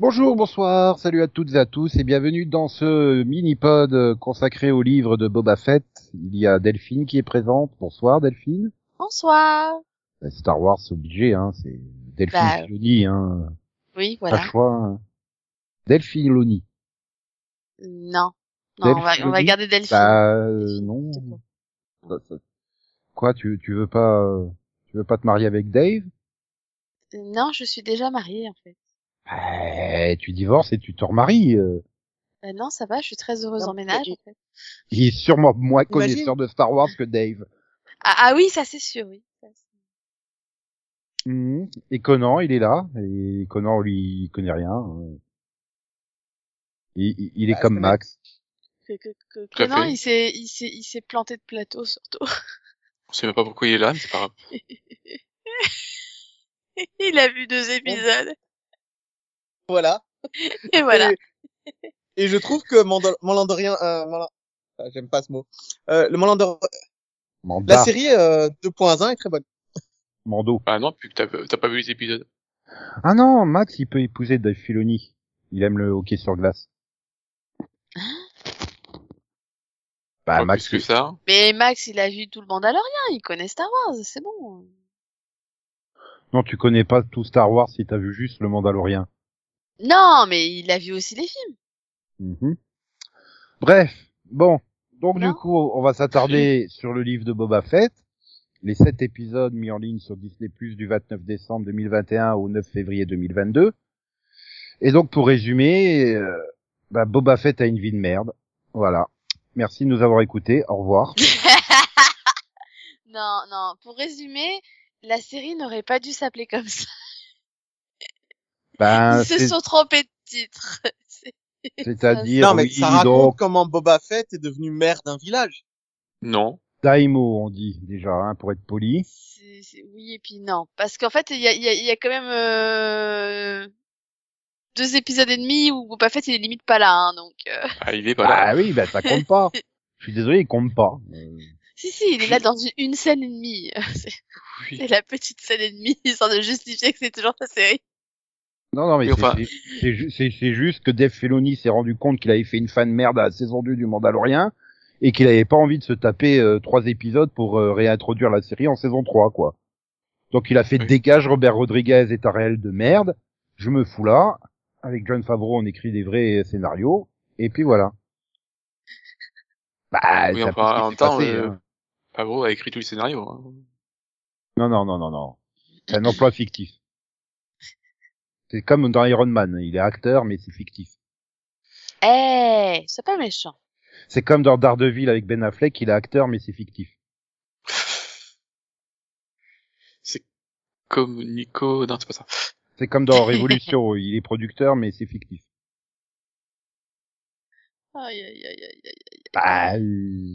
Bonjour, bonsoir, salut à toutes et à tous et bienvenue dans ce mini-pod consacré au livre de Boba Fett. Il y a Delphine qui est présente. Bonsoir Delphine. Bonsoir. Bah, Star Wars, c'est obligé, hein. C'est Delphine Bah, Filoni, hein. Oui, Pas voilà. le choix. Hein. Delphine Filoni. Non. Non, on va, on va garder Delphine. Bah euh, non. ça- Quoi, tu tu veux pas euh, tu veux pas te marier avec Dave? Non, je suis déjà mariée, en fait. Bah, Tu divorces et tu te remaries. euh. Bah non, ça va, je suis très heureuse Non, en ménage, en fait. Il est sûrement moins Imagine. connaisseur de Star Wars que Dave. Ah, ah oui, ça c'est sûr, oui. Mhm. Et Conan, il est là. Et Conan, lui, il connaît rien. euh. Il, il- il est Bah, comme Max. Que, que, que, fait. il s'est, il s'est, il s'est planté de plateau, surtout. On sait même pas pourquoi il est là, mais c'est pas grave. il a vu deux épisodes. Voilà. Et voilà. Et, et je trouve que Mandal- Mandalorian, euh, Mandal- ah, j'aime pas ce mot. Euh, le Mandalor- Manda, la série euh, 2.1 est très bonne. Mando. Ah non, t'as pas vu les épisodes? Ah non, Max, il peut épouser Dave Filoni. Il aime le hockey sur glace. Bah, Pas Max, plus que ça. Mais Max, il a vu tout le Mandalorian, il connaît Star Wars, c'est bon. non, tu connais pas tout Star Wars si t'as vu juste le Mandalorien. Non, mais il a vu aussi les films. Mhm. Bref, bon. Donc du coup, on va s'attarder sur le livre de Boba Fett. Les sept épisodes mis en ligne sur Disney Plus du 29 décembre 2021 au 9 février 2022. Et donc pour résumer, euh, bah, Boba Fett a une vie de merde. Voilà. Merci de nous avoir écoutés. Au revoir. non, non, pour résumer, la série n'aurait pas dû s'appeler comme ça. Ben, Ils se c'est- sont trompés de titre. C'est- c'est-à-dire non, mais oui, ça raconte donc comment Boba Fett est devenu maire d'un village. Non. Daimo on dit déjà hein, pour être poli. c'est- c'est- oui et puis non. Parce qu'en fait, il y a, il y, a, il y a quand même euh, deux épisodes et demi où Boba Fett il est limite pas là. Hein, donc, euh, Ah, il est pas là. Ah oui, ben ça compte pas. Je suis désolé, il compte pas. Si, si, il est là dans une, une scène et demie. C'est Oui. c'est la petite scène et demie, histoire de justifier que c'est toujours la série. Non, non, mais c'est enfin- juste que Dave Filoni s'est rendu compte qu'il avait fait une fan merde à la saison 2 du Mandalorien et qu'il avait pas envie de se taper euh, trois épisodes pour euh, réintroduire la série en saison 3, quoi. Donc il a fait Oui. dégage Robert Rodriguez est un réel de merde, je me fous là, avec John Favreau on écrit des vrais scénarios, et puis voilà. Bah, Oui, enfin, en temps, passé, euh, hein. Favreau a écrit tous les scénarios. hein. Non, non, non, non, non. C'est un emploi fictif. C'est comme dans Iron Man, il est acteur, mais c'est fictif. Eh, c'est pas méchant. C'est comme dans Daredevil avec Ben Affleck, il est acteur, mais c'est fictif. C'est comme Nico. Non, c'est pas ça. C'est comme dans Révolution, il est producteur, mais c'est fictif. Aïe, aïe, aïe, aïe, aïe. Bah, euh,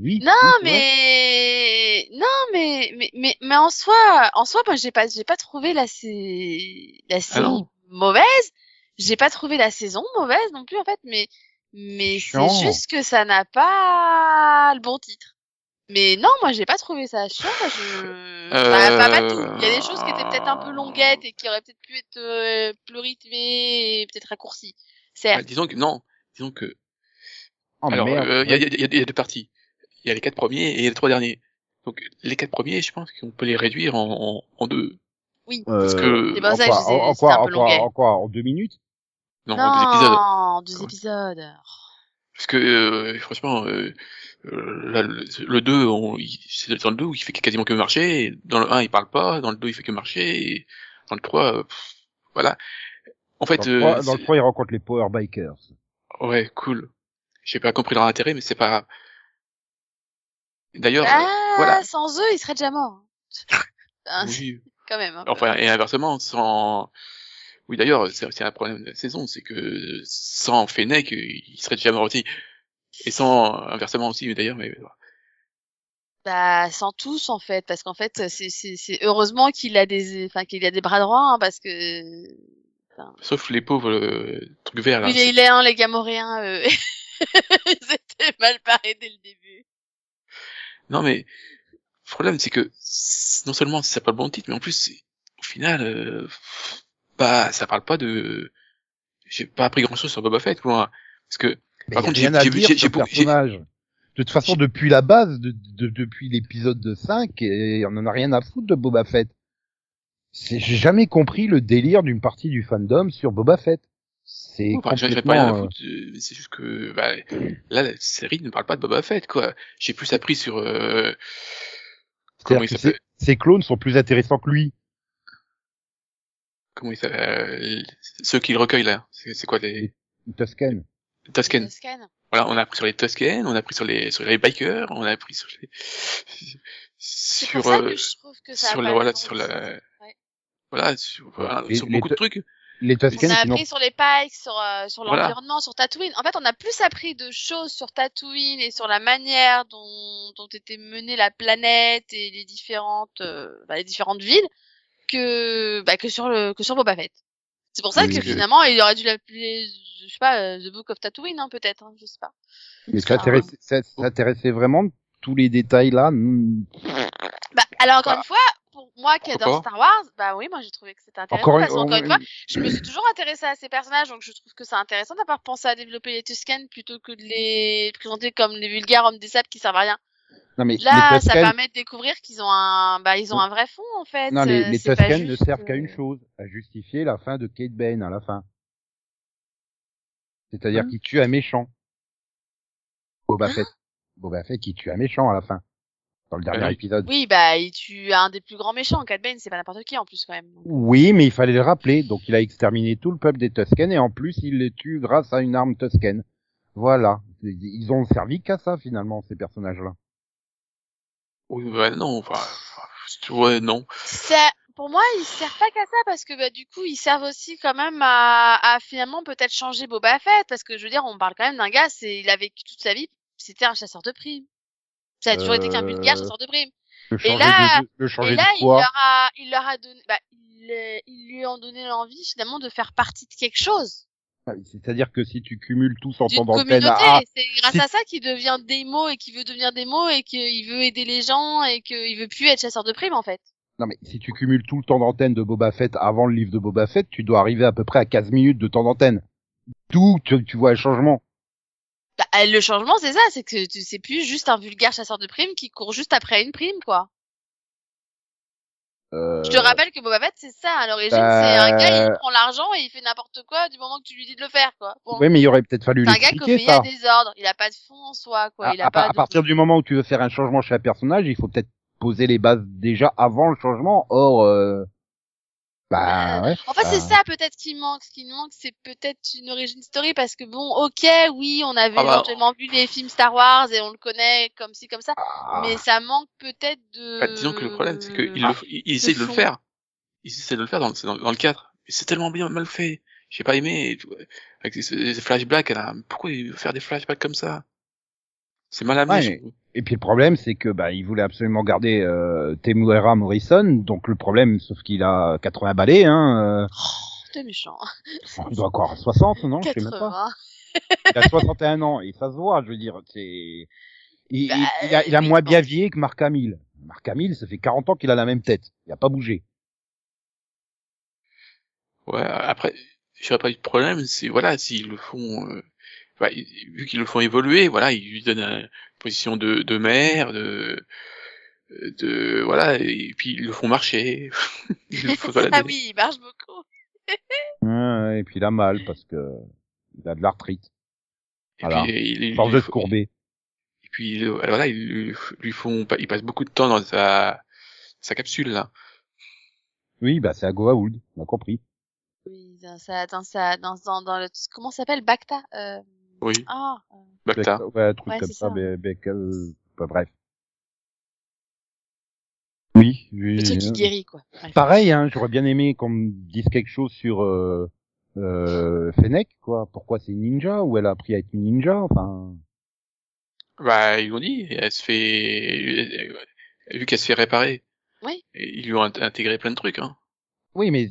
oui. Non, oui, mais non, mais mais mais mais en soi, en soi, moi j'ai pas j'ai pas trouvé la sé... la série non. mauvaise. J'ai pas trouvé la saison mauvaise non plus en fait, mais mais c'est juste que ça n'a pas le bon titre. Mais non, moi j'ai pas trouvé ça chiant. Je... Enfin, pas, pas tout. Il y a des choses qui étaient peut-être un peu longuettes et qui auraient peut-être pu être euh, plus rythmées et peut-être raccourcies. Ah, Certes. disons que non. Disons que. Oh, Alors, euh, il y, a, il y, a, il y a deux parties. Il y a les quatre premiers et il y a les trois derniers. Donc les quatre premiers, je pense qu'on peut les réduire en, en, en deux. Oui. parce que- Euh, C'est pour en que quoi, en, en quoi, en quoi, en quoi, en deux minutes? Non, en deux épisodes. Non, deux épisodes. Parce que euh, franchement, euh, là, le, le 2, on- il- c'est dans le 2 où il fait quasiment que marcher. et Dans le 1, il parle pas. Dans le 2, il fait que marcher. Et dans le 3, euh, pff, voilà. En fait, dans, le trois- euh, dans le c'est- 3, il rencontre les Power Bikers. ouais, cool. J'ai pas compris leur intérêt, mais c'est pas grave. D'ailleurs, Ah, voilà. sans eux, il serait déjà mort. Hein, oui, Quand même. hein. Enfin, et inversement, sans... Oui, d'ailleurs, c'est un problème de la saison, c'est que sans Fennec, il serait déjà mort aussi. Et sans, inversement aussi, mais d'ailleurs, mais... Bah, sans tous, en fait, parce qu'en fait, c'est, heureusement qu'il a des, enfin, qu'il a des bras droits, hein, parce que, Sauf les pauvres euh, trucs verts, là. oui, les, les, hein, les Gamoréens, euh, ils étaient mal parés dès le début. Non, mais le problème, c'est que non seulement c'est pas le bon titre, mais en plus, au final, euh, bah, ça parle pas de j'ai pas appris grand chose sur Boba Fett, moi. Parce que, Mais Par contre, rien j'ai- à j'ai- dire j'ai- sur j'ai le beau- j'ai- personnage. De toute façon, depuis la base, de, de- depuis l'épisode de 5, et on en a rien à foutre de Boba Fett. C'est- J'ai jamais compris le délire d'une partie du fandom sur Boba Fett. C'est Enfin, j'en ai pas rien à complètement... euh, foutre, euh, mais c'est juste que bah, là la série ne parle pas de Boba Fett quoi. J'ai plus appris sur euh, comment il s'appelle ses- clones sont plus intéressants que lui. comment il s'appelle ceux qui le recueillent là. C'est quoi les Tusken. Tusken. Voilà, on a appris sur les Tusken, on a appris sur les sur les bikers, on a appris sur les sur pour ça euh, que je trouve que ça a sur voilà sur la Ouais. voilà sur, beaucoup de trucs. Les On a appris sur les pikes, sur, euh, sur Voilà. l'environnement, sur Tatooine. En fait, on a plus appris de choses sur Tatooine et sur la manière dont, dont était menée la planète et les différentes, euh, bah, les différentes villes que, bah, que sur le, que sur Boba Fett. C'est pour ça que que- finalement, il aurait dû l'appeler, je sais pas, euh, The Book of Tatooine, hein, peut-être, hein, je sais pas. Mais ça- s'intéressait vraiment tous les détails là. Bah, alors encore Bah, une fois, pour moi qui adore Star Wars, bah oui, moi j'ai trouvé que c'était intéressant Encore, parce qu'encore une- fois, je me suis toujours intéressée à ces personnages, donc je trouve que c'est intéressant d'avoir pensé à développer les Tusken plutôt que de les présenter comme les vulgaires hommes des sables qui servent à rien. Non mais Là, ça permet de découvrir qu'ils ont un, bah ils ont un vrai fond en fait. non, les, Euh, les Tusken ne servent qu'à une euh, chose, à justifier la fin de Kate Bane à la fin. C'est-à-dire Hein? qu'il tue un méchant. Boba Fett. Boba Fett qui tue un méchant à la fin. Dans le dernier oui. épisode. Oui, bah il tue un des plus grands méchants. Cat Bane, c'est pas n'importe qui en plus quand même. Oui, mais il fallait le rappeler. Donc il a exterminé tout le peuple des Tusken et en plus il les tue grâce à une arme Tusken. Voilà. Ils ont servi qu'à ça finalement ces personnages-là. Oui, bah non, enfin, ouais, non. Ça, pour moi, ils servent pas qu'à ça parce que bah, du coup, ils servent aussi quand même à, à finalement peut-être changer Boba Fett parce que je veux dire, on parle quand même d'un gars, c'est il a vécu toute sa vie, c'était un chasseur de primes. Ça a toujours été qu'un vulgaire Euh, chasseur de primes. Changer là- de, Et là, il leur a, il leur a donné, bah, il, euh, ils lui ont donné l'envie finalement de faire partie de quelque chose, Ah, C'est-à-dire que si tu cumules tous en temps d'antenne à, c'est grâce à ça qu'il devient démo et qu'il veut devenir démo et qu'il veut aider les gens et qu'il veut plus être chasseur de primes en fait. Non mais si tu cumules tout le temps d'antenne de Boba Fett avant le livre de Boba Fett, tu dois arriver à peu près à 15 minutes de temps d'antenne. D'où tu, tu vois un changement. Bah, euh, le changement, c'est ça, c'est que tu- c'est plus juste un vulgaire chasseur de primes qui court juste après une prime, quoi. Euh, Je te rappelle que Boba Fett, c'est ça, à l'origine, bah, c'est un gars, il prend l'argent et il fait n'importe quoi du moment que tu lui dis de le faire, quoi. Bon. Oui, mais il aurait peut-être fallu c'est un gars qui obéit à ça. des ordres, il a pas de fond en soi, quoi. À, il a à par- pas à de... partir du moment où tu veux faire un changement chez un personnage, il faut peut-être poser les bases déjà avant le changement. Or, euh, bah ouais. En fait, c'est bah, ça peut-être qui manque. Ce qui nous manque, c'est peut-être une origin story parce que bon, ok, oui, on avait Ah bah. éventuellement vu les films Star Wars et on le connaît comme ci, comme ça, ah, mais ça manque peut-être de... Bah, disons que le problème, c'est qu'il Ah. il, de le faire. Il essaie de le faire dans, dans, dans le 4. Mais c'est tellement bien mal fait. J'ai pas aimé. Avec ces, flashbacks, pourquoi faire des flashbacks comme ça? C'est mal amené. Ouais, mais-. Et puis le problème, c'est que bah il voulait absolument garder euh, Temuera Morrison. Donc le problème, sauf qu'il a 80 balais, hein. Oh, T'es méchant. Euh, il doit encore 60, non Je sais même pas. 80. Il a 61 ans et ça se voit. Je veux dire, c'est. Il, Bah, il- il a, il a oui, moins bien vieilli que Marc Hamill. Marc Hamill, ça fait 40 ans qu'il a la même tête. Il a pas bougé. Ouais, après, j'aurais pas eu de problème, c'est, voilà, s'ils le font, euh, bah, ils- vu qu'ils le font évoluer, voilà, ils lui donnent une position de, de maire, de, de, voilà, et puis ils le font marcher. Ils le font, voilà, ah oui, il marche beaucoup. Et puis il a mal parce que il a de l'arthrite. voilà. puis, ils, ils- Force de se courber. Et puis, le- voilà, ils lui- font, ils passent beaucoup de temps dans sa, sa capsule, là. Oui, bah c'est à Goa'uld, on a compris. Oui, dans sa, dans sa, dans, dans, dans le, comment ça s'appelle, Bacta, euh, Oui, ah, euh, Bacta. Ouais, un truc Ouais, comme ça, ça. mais bec, euh, bah, bref. Oui, oui. le truc qui euh, guérit, quoi. Bref. Pareil, hein, j'aurais bien aimé qu'on me dise quelque chose sur euh, euh, Fennec, quoi. Pourquoi c'est une ninja? Ou elle a appris à être une ninja Enfin, Bah, ils l'ont dit, elle se fait, vu qu'elle se fait réparer. Oui. Et ils lui ont int- intégré plein de trucs, hein. oui, mais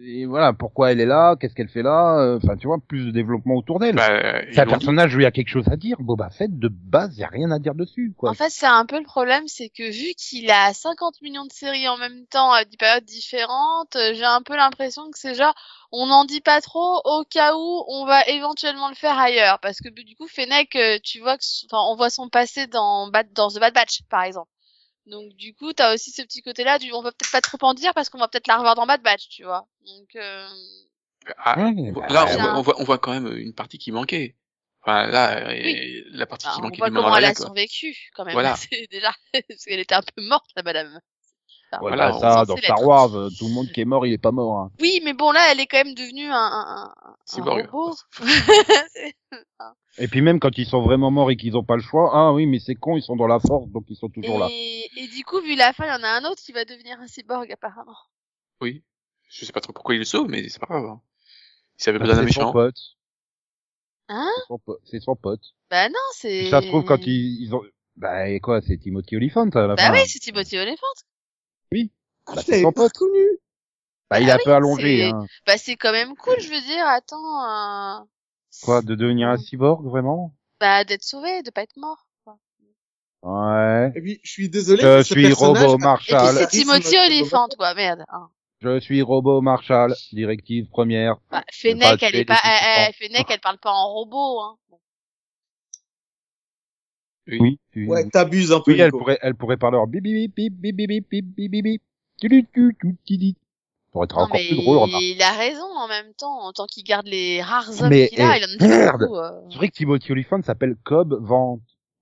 et voilà, pourquoi elle est là, qu'est-ce qu'elle fait là, euh, enfin tu vois, plus de développement autour d'elle. Bah, c'est un ils l'ont dit. personnage où il y a quelque chose à dire. Boba Fett, de base, il y a rien à dire dessus, quoi. En fait, c'est un peu le problème, c'est que vu qu'il a 50 millions de séries en même temps à des périodes différentes, euh, j'ai un peu l'impression que c'est genre, on n'en dit pas trop au cas où on va éventuellement le faire ailleurs. Parce que du coup, Fennec, euh, tu vois que, enfin, on voit son passé dans, dans The Bad Batch, par exemple. Donc du coup, t'as aussi ce petit côté-là du, on va peut-être pas trop en dire parce qu'on va peut-être la revoir dans Bad Batch, tu vois. Donc, euh... Ah, bah, Là, on voit, on, voit, on voit quand même une partie qui manquait. Enfin, là, la partie bah, qui on manquait voit du comment elle a quoi. survécu, quand même. Voilà. C'est déjà, parce qu'elle était un peu morte, la madame. Enfin, Ouais, Voilà, bah, ça, dans. Star Wars, euh, tout le monde qui est mort, il est pas mort. Hein. Oui, mais bon, là, elle est quand même devenue un, un, un, robot. Et puis même quand ils sont vraiment morts et qu'ils ont pas le choix, ah oui, mais c'est con, ils sont dans la force, donc ils sont toujours là. et, et du coup, vu la fin, il y en a un autre qui va devenir un cyborg, apparemment. Oui. Je sais pas trop pourquoi il le sauve, mais c'est pas grave. hein. S'il avait Bah, besoin d'un c'est son méchant. pote. Hein? C'est son son pote. Bah non, c'est... Ça se trouve quand ils, ils ont, bah et quoi, c'est Timothy Olyphant à la Bah fin. oui, c'est Timothy Olyphant. Ah, Bah, je c'est son pote. reconnu. Bah, il un oui, peu allongé, c'est- hein. Bah c'est quand même cool, je veux dire, attends... Euh... Quoi, de devenir un cyborg, vraiment? Bah d'être sauvé, de pas être mort. quoi. Ouais. Et puis, je suis désolé. Je suis personnage Robot a- Et puis Marshall. c'est. Timothy Fett. quoi, merde. hein. Je suis Robot Marshall. Directive première. Bah, Fennec, elle est pas... eh, eh. Fennec, elle parle pas en robot, hein. Oui. oui. Ouais, t'abuses un peu. Oui, elle pourrait, elle pourrait parler en bip bip bip bip bip bip bip bip bip bip. Tu, tu, tu, tu, tu. Ça aurait été Non, encore plus drôle, remarque. il a raison en même temps, en tant qu'il garde les rares hommes qu'il a, eh, il en a beaucoup. euh. C'est vrai que Timothy Olyphant s'appelle Cobb Vente.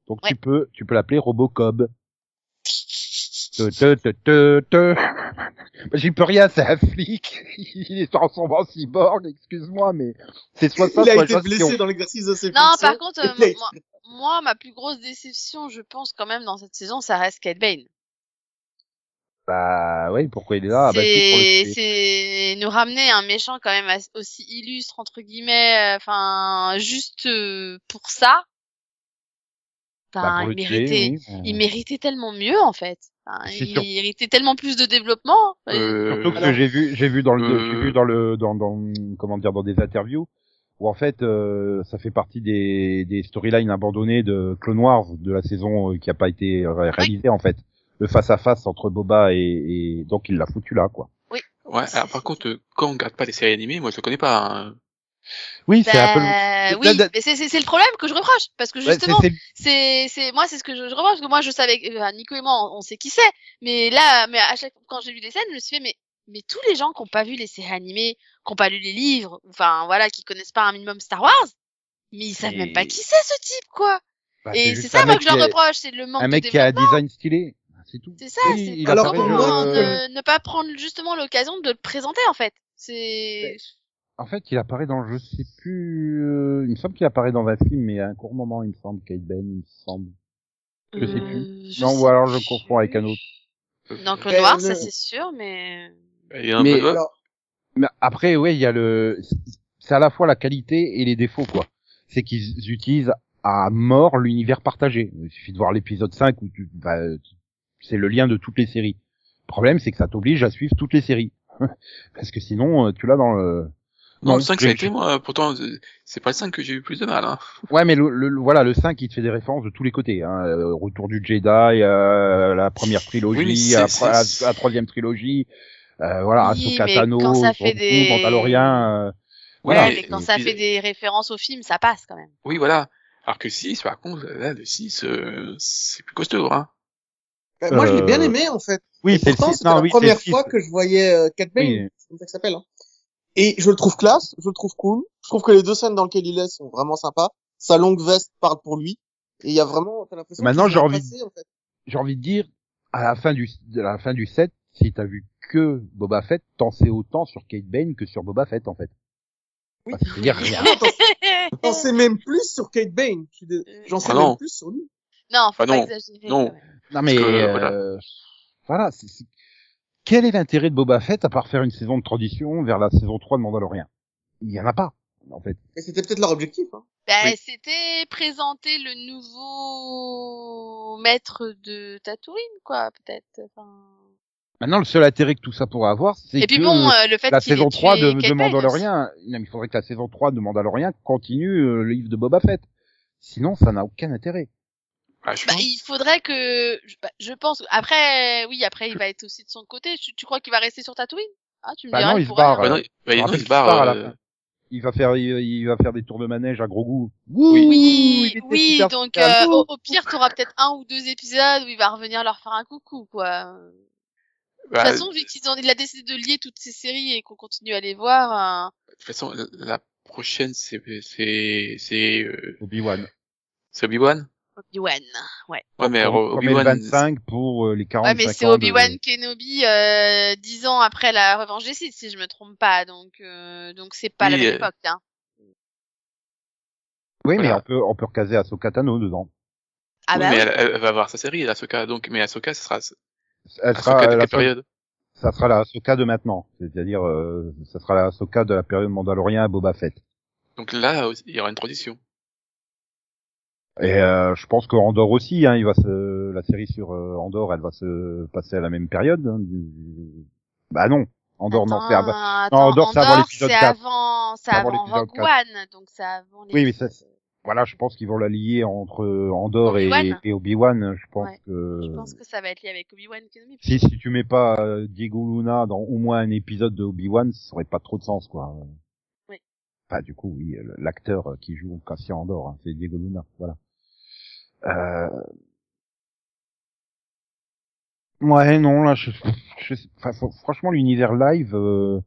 Donc Ouais. tu peux, tu peux l'appeler Robocob. Te, te, te, te, te. Bah, J'y peux rien, c'est un flic. Il est transformé en cyborg, excuse-moi, mais c'est soit ça, Il a soit été blessé dans l'exercice de ses Non, fonctions. par contre, euh, moi, moi, ma plus grosse déception, je pense quand même dans cette saison, ça reste Kate Bane. Bah oui, pourquoi il est là? Ah, bah, c'est c'est nous ramener un méchant quand même aussi illustre entre guillemets, euh, enfin juste euh, pour ça. Bah, pour le il méritait, oui. Il méritait tellement mieux en fait. Enfin, il sûr. méritait tellement plus de développement. Euh, Surtout que j'ai vu, j'ai vu dans le, Euh, j'ai vu dans le, dans, dans, comment dire, dans des interviews où en fait, euh, ça fait partie des, des storylines abandonnées de Clone Wars de la saison euh, qui a pas été ré- réalisée en fait. Le face à face entre Boba et, et donc il l'a foutu là quoi. Ouais, alors par contre, euh, quand on regarde pas les séries animées, moi je le connais pas. hein. Oui, c'est un peu. le- Bah, oui, mais c'est, le problème que je reproche parce que justement, c'est- moi c'est ce que je, je reproche parce que moi je savais enfin, Nico et moi on, on sait qui c'est mais là mais à chaque quand j'ai vu les scènes je me suis fait mais mais tous les gens qui ont pas vu les séries animées qui ont pas lu les livres enfin voilà qui connaissent pas un minimum Star Wars mais ils savent Et- même pas qui c'est ce type quoi bah, et c'est ça un moi que je leur reproche c'est le manque Un de mec qui a un design stylé, c'est tout. c'est ça Oui, c'est Alors, pour moi, Euh, ne pas prendre justement l'occasion de le présenter en fait c'est En fait, il apparaît dans, je sais plus, euh, il me semble qu'il apparaît dans un film, mais à un court moment, il me semble, Kate Ben, il me semble. Je sais plus. Euh, je non, sais ou alors je plus. confonds avec un autre. dans Clone Ben, Wars ça le- c'est sûr mais Il y a un Mais- peu de- Alors, Mais après, ouais, il y a le, c'est à la fois la qualité et les défauts, quoi. C'est qu'ils utilisent à mort l'univers partagé. Il suffit de voir l'épisode 5 où tu, bah, c'est le lien de toutes les séries. Le problème, c'est que ça t'oblige à suivre toutes les séries. Parce que sinon, euh, tu l'as dans le, Non, le 5 ça a été moi, pourtant c'est pas le 5 que j'ai eu plus de mal. Hein. Ouais, mais le, le- le- voilà, le 5, il te fait des références de tous les côtés. Hein. Euh, Retour du Jedi, euh, la première trilogie, Oui, la, la- la troisième trilogie, euh, voilà, Oui, Ahsoka mais Tano, quand ça fait Grogu, des- Mandalorian, euh, ouais voilà. mais quand ça fait des références au film ça passe quand même Oui, voilà. Alors que 6, par contre, là, le 6, euh, c'est plus costaud, hein. bah, moi, je l'ai bien aimé, en fait. Oui, c'est la oui, première fois que je voyais euh, Cat Bane. Oui. C'est comme ça que ça s'appelle. Hein. Et je le trouve classe, je le trouve cool. Je trouve que les deux scènes dans lesquelles il est sont vraiment sympas. Sa longue veste parle pour lui. Et il y a vraiment, t'as l'impression Maintenant, j'ai envie passé, en fait. J'ai envie de dire, à la fin du, de la fin du set, si t'as vu que Boba Fett, t'en sais autant sur Kate Bane que sur Boba Fett, en fait. Oui. Bah, C'est-à-dire rien. Non, t'en- T'en sais même plus sur Kate Bane. Je dé- J'en sais Ah même plus sur lui. Non, faut Ah pas non, exagérer. non. Non mais que, euh, voilà. voilà, c'est- c'est- quel est l'intérêt de Boba Fett à part faire une saison de transition vers la saison 3 de Mandalorian? Il y en a pas, en fait. Et c'était peut-être leur objectif. Hein. Bah, Oui. c'était présenter le nouveau maître de Tatooine, quoi, peut-être. Enfin... Maintenant, le seul intérêt que tout ça pourrait avoir, c'est que bon, euh, le fait la saison tué 3 de, Mandalorian, non, il faudrait que la saison 3 de Mandalorian continue euh, le livre de Boba Fett. Sinon, ça n'a aucun intérêt. Ah, Bah, pense. il faudrait que, je- bah, je pense, après, oui, après, il va être aussi de son côté. Tu, tu crois qu'il va rester sur Tatooine? Ah, tu me Bah diras, non, il il se barre. Bah non, euh, bah, non, rappelle il se qu'il barre. à euh. Il va faire, il, il va faire des tours de manège à gros goût. Oui. Oui, oui, donc, euh, au, au pire, t'auras peut-être un ou deux épisodes où il va revenir leur faire un coucou, quoi. De bah, toute façon, vu qu'ils ont, il a décidé de lier toutes ces séries et qu'on continue à les voir, euh, de toute façon, la- la prochaine, c'est, c'est, c'est, euh, Obi-Wan. c'est Obi-Wan? Obi-Wan. Ouais. Ouais, mais euh, Obi-Wan. 25 pour euh, les 45 Ouais, mais c'est de- Obi-Wan Kenobi, euh, dix ans après la revanche des Sith, si je me trompe pas. Donc, euh, donc c'est pas la Oui, même euh, époque, hein. Oui, mais on peut, on peut recaser Ahsoka Tano dedans. Ah Oui, bah mais oui. elle, elle va avoir sa série, Ahsoka, donc, mais Ahsoka, ça sera, Elle Ahsoka sera de la quelle période? ça sera la Ahsoka de maintenant. C'est-à-dire, euh, ça sera la Ahsoka de la période Mandalorian à Boba Fett. Donc là, il y aura une transition. Et euh, je pense qu'Andorre aussi, hein, il va se, la série sur euh, Andorre, elle va se passer à la même période. hein, du- Bah non, Andorre non, c'est avant. Non, Andorre, c'est avant l'épisode c'est 4. avant, c'est avant avant Rogue 4. One, donc c'est avant les... Oui, mais ça, Voilà, je pense qu'ils vont la lier entre Andorre et, Obi-Wan. et Obi-Wan. Je pense Ouais. que Je pense que ça va être lié avec Obi-Wan Kenobi. si si tu mets pas euh, Diego Luna dans au moins un épisode de Obi-Wan, ça aurait pas trop de sens, quoi. Oui. Bah du coup, oui, euh, l'acteur qui joue Cassian Andorre, hein, c'est Diego Luna, voilà. Euh... Ouais, non, là, je, je enfin, franchement, l'univers live, euh...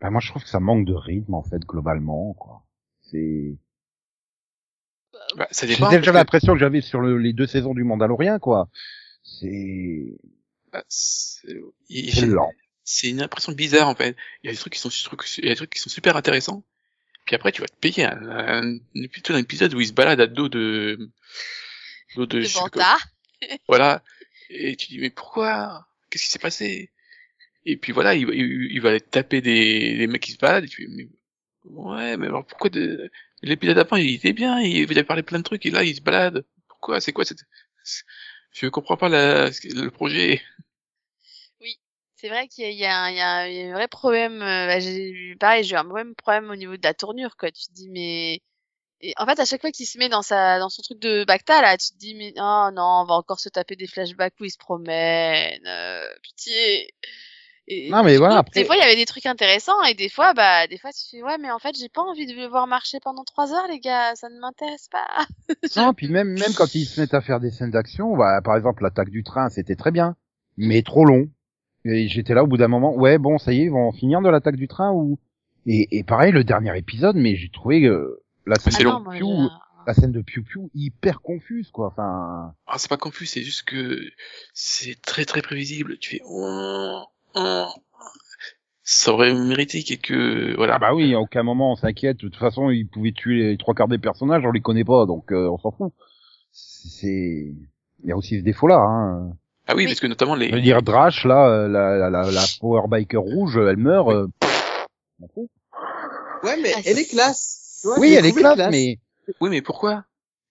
bah, moi, je trouve que ça manque de rythme, en fait, globalement, quoi. C'est, Bah, dépend. déjà parce que- l'impression que j'avais sur le- les deux saisons du Mandalorien, quoi. C'est, bah, c'est c'est lent. c'est une impression bizarre en fait. Il y a des trucs qui sont il y a des trucs qui sont super intéressants. Puis après tu vas te payer un, un, un épisode où il se balade à dos de dos de, voilà. Et tu dis mais pourquoi? Qu'est-ce qui s'est passé? Et puis voilà il, va- il, il va aller taper des, des mecs qui se baladent. Et tu dis mais ouais mais alors pourquoi de... l'épisode d'avant il était bien il avait parlé plein de trucs et là il se balade. Pourquoi? C'est quoi cette je comprends pas la... le projet. C'est vrai qu'il y y, a un- il y a un- vrai problème. euh, bah, j'ai eu- pareil, j'ai eu un même problème au niveau de la tournure, quoi. Tu te dis, mais et en fait, à chaque fois qu'il se met dans sa dans son truc de Bacta, là, tu te dis, mais oh non, on va encore se taper des flashbacks où il se promène. euh, pitié. Et, Non, mais voilà, coup, après- Des fois, il y avait des trucs intéressants et des fois, bah, des fois, tu fais, ouais, mais en fait, j'ai pas envie de le voir marcher pendant trois heures, les gars. Ça ne m'intéresse pas. Non, puis même, même quand ils se mettent à faire des scènes d'action, bah, par exemple, l'attaque du train, c'était très bien, mais trop long. Et j'étais là au bout d'un moment, ouais, bon, ça y est, ils vont en finir de l'attaque du train ou, et, et pareil, le dernier épisode, mais j'ai trouvé que la scène, c'est de Ah non, Piu, la scène de Piu Piu, hyper confuse, quoi, enfin, Ah, c'est pas confus, c'est juste que c'est très très prévisible. Tu fais ça aurait mérité quelques voilà. ah bah oui, à aucun moment on s'inquiète, de toute façon, ils pouvaient tuer les trois quarts des personnages, on les connaît pas, donc euh, on s'en fout. C'est, il y a aussi ce défaut-là, hein. Ah oui, Oui. parce que notamment les Je veux dire, Drash, là, euh, la, la, la, la power biker rouge, elle meurt, euh, s'en fout. Ouais, mais Ah, elle est classe. Vois, Oui, elle est trouvé classe, mais Oui, mais pourquoi?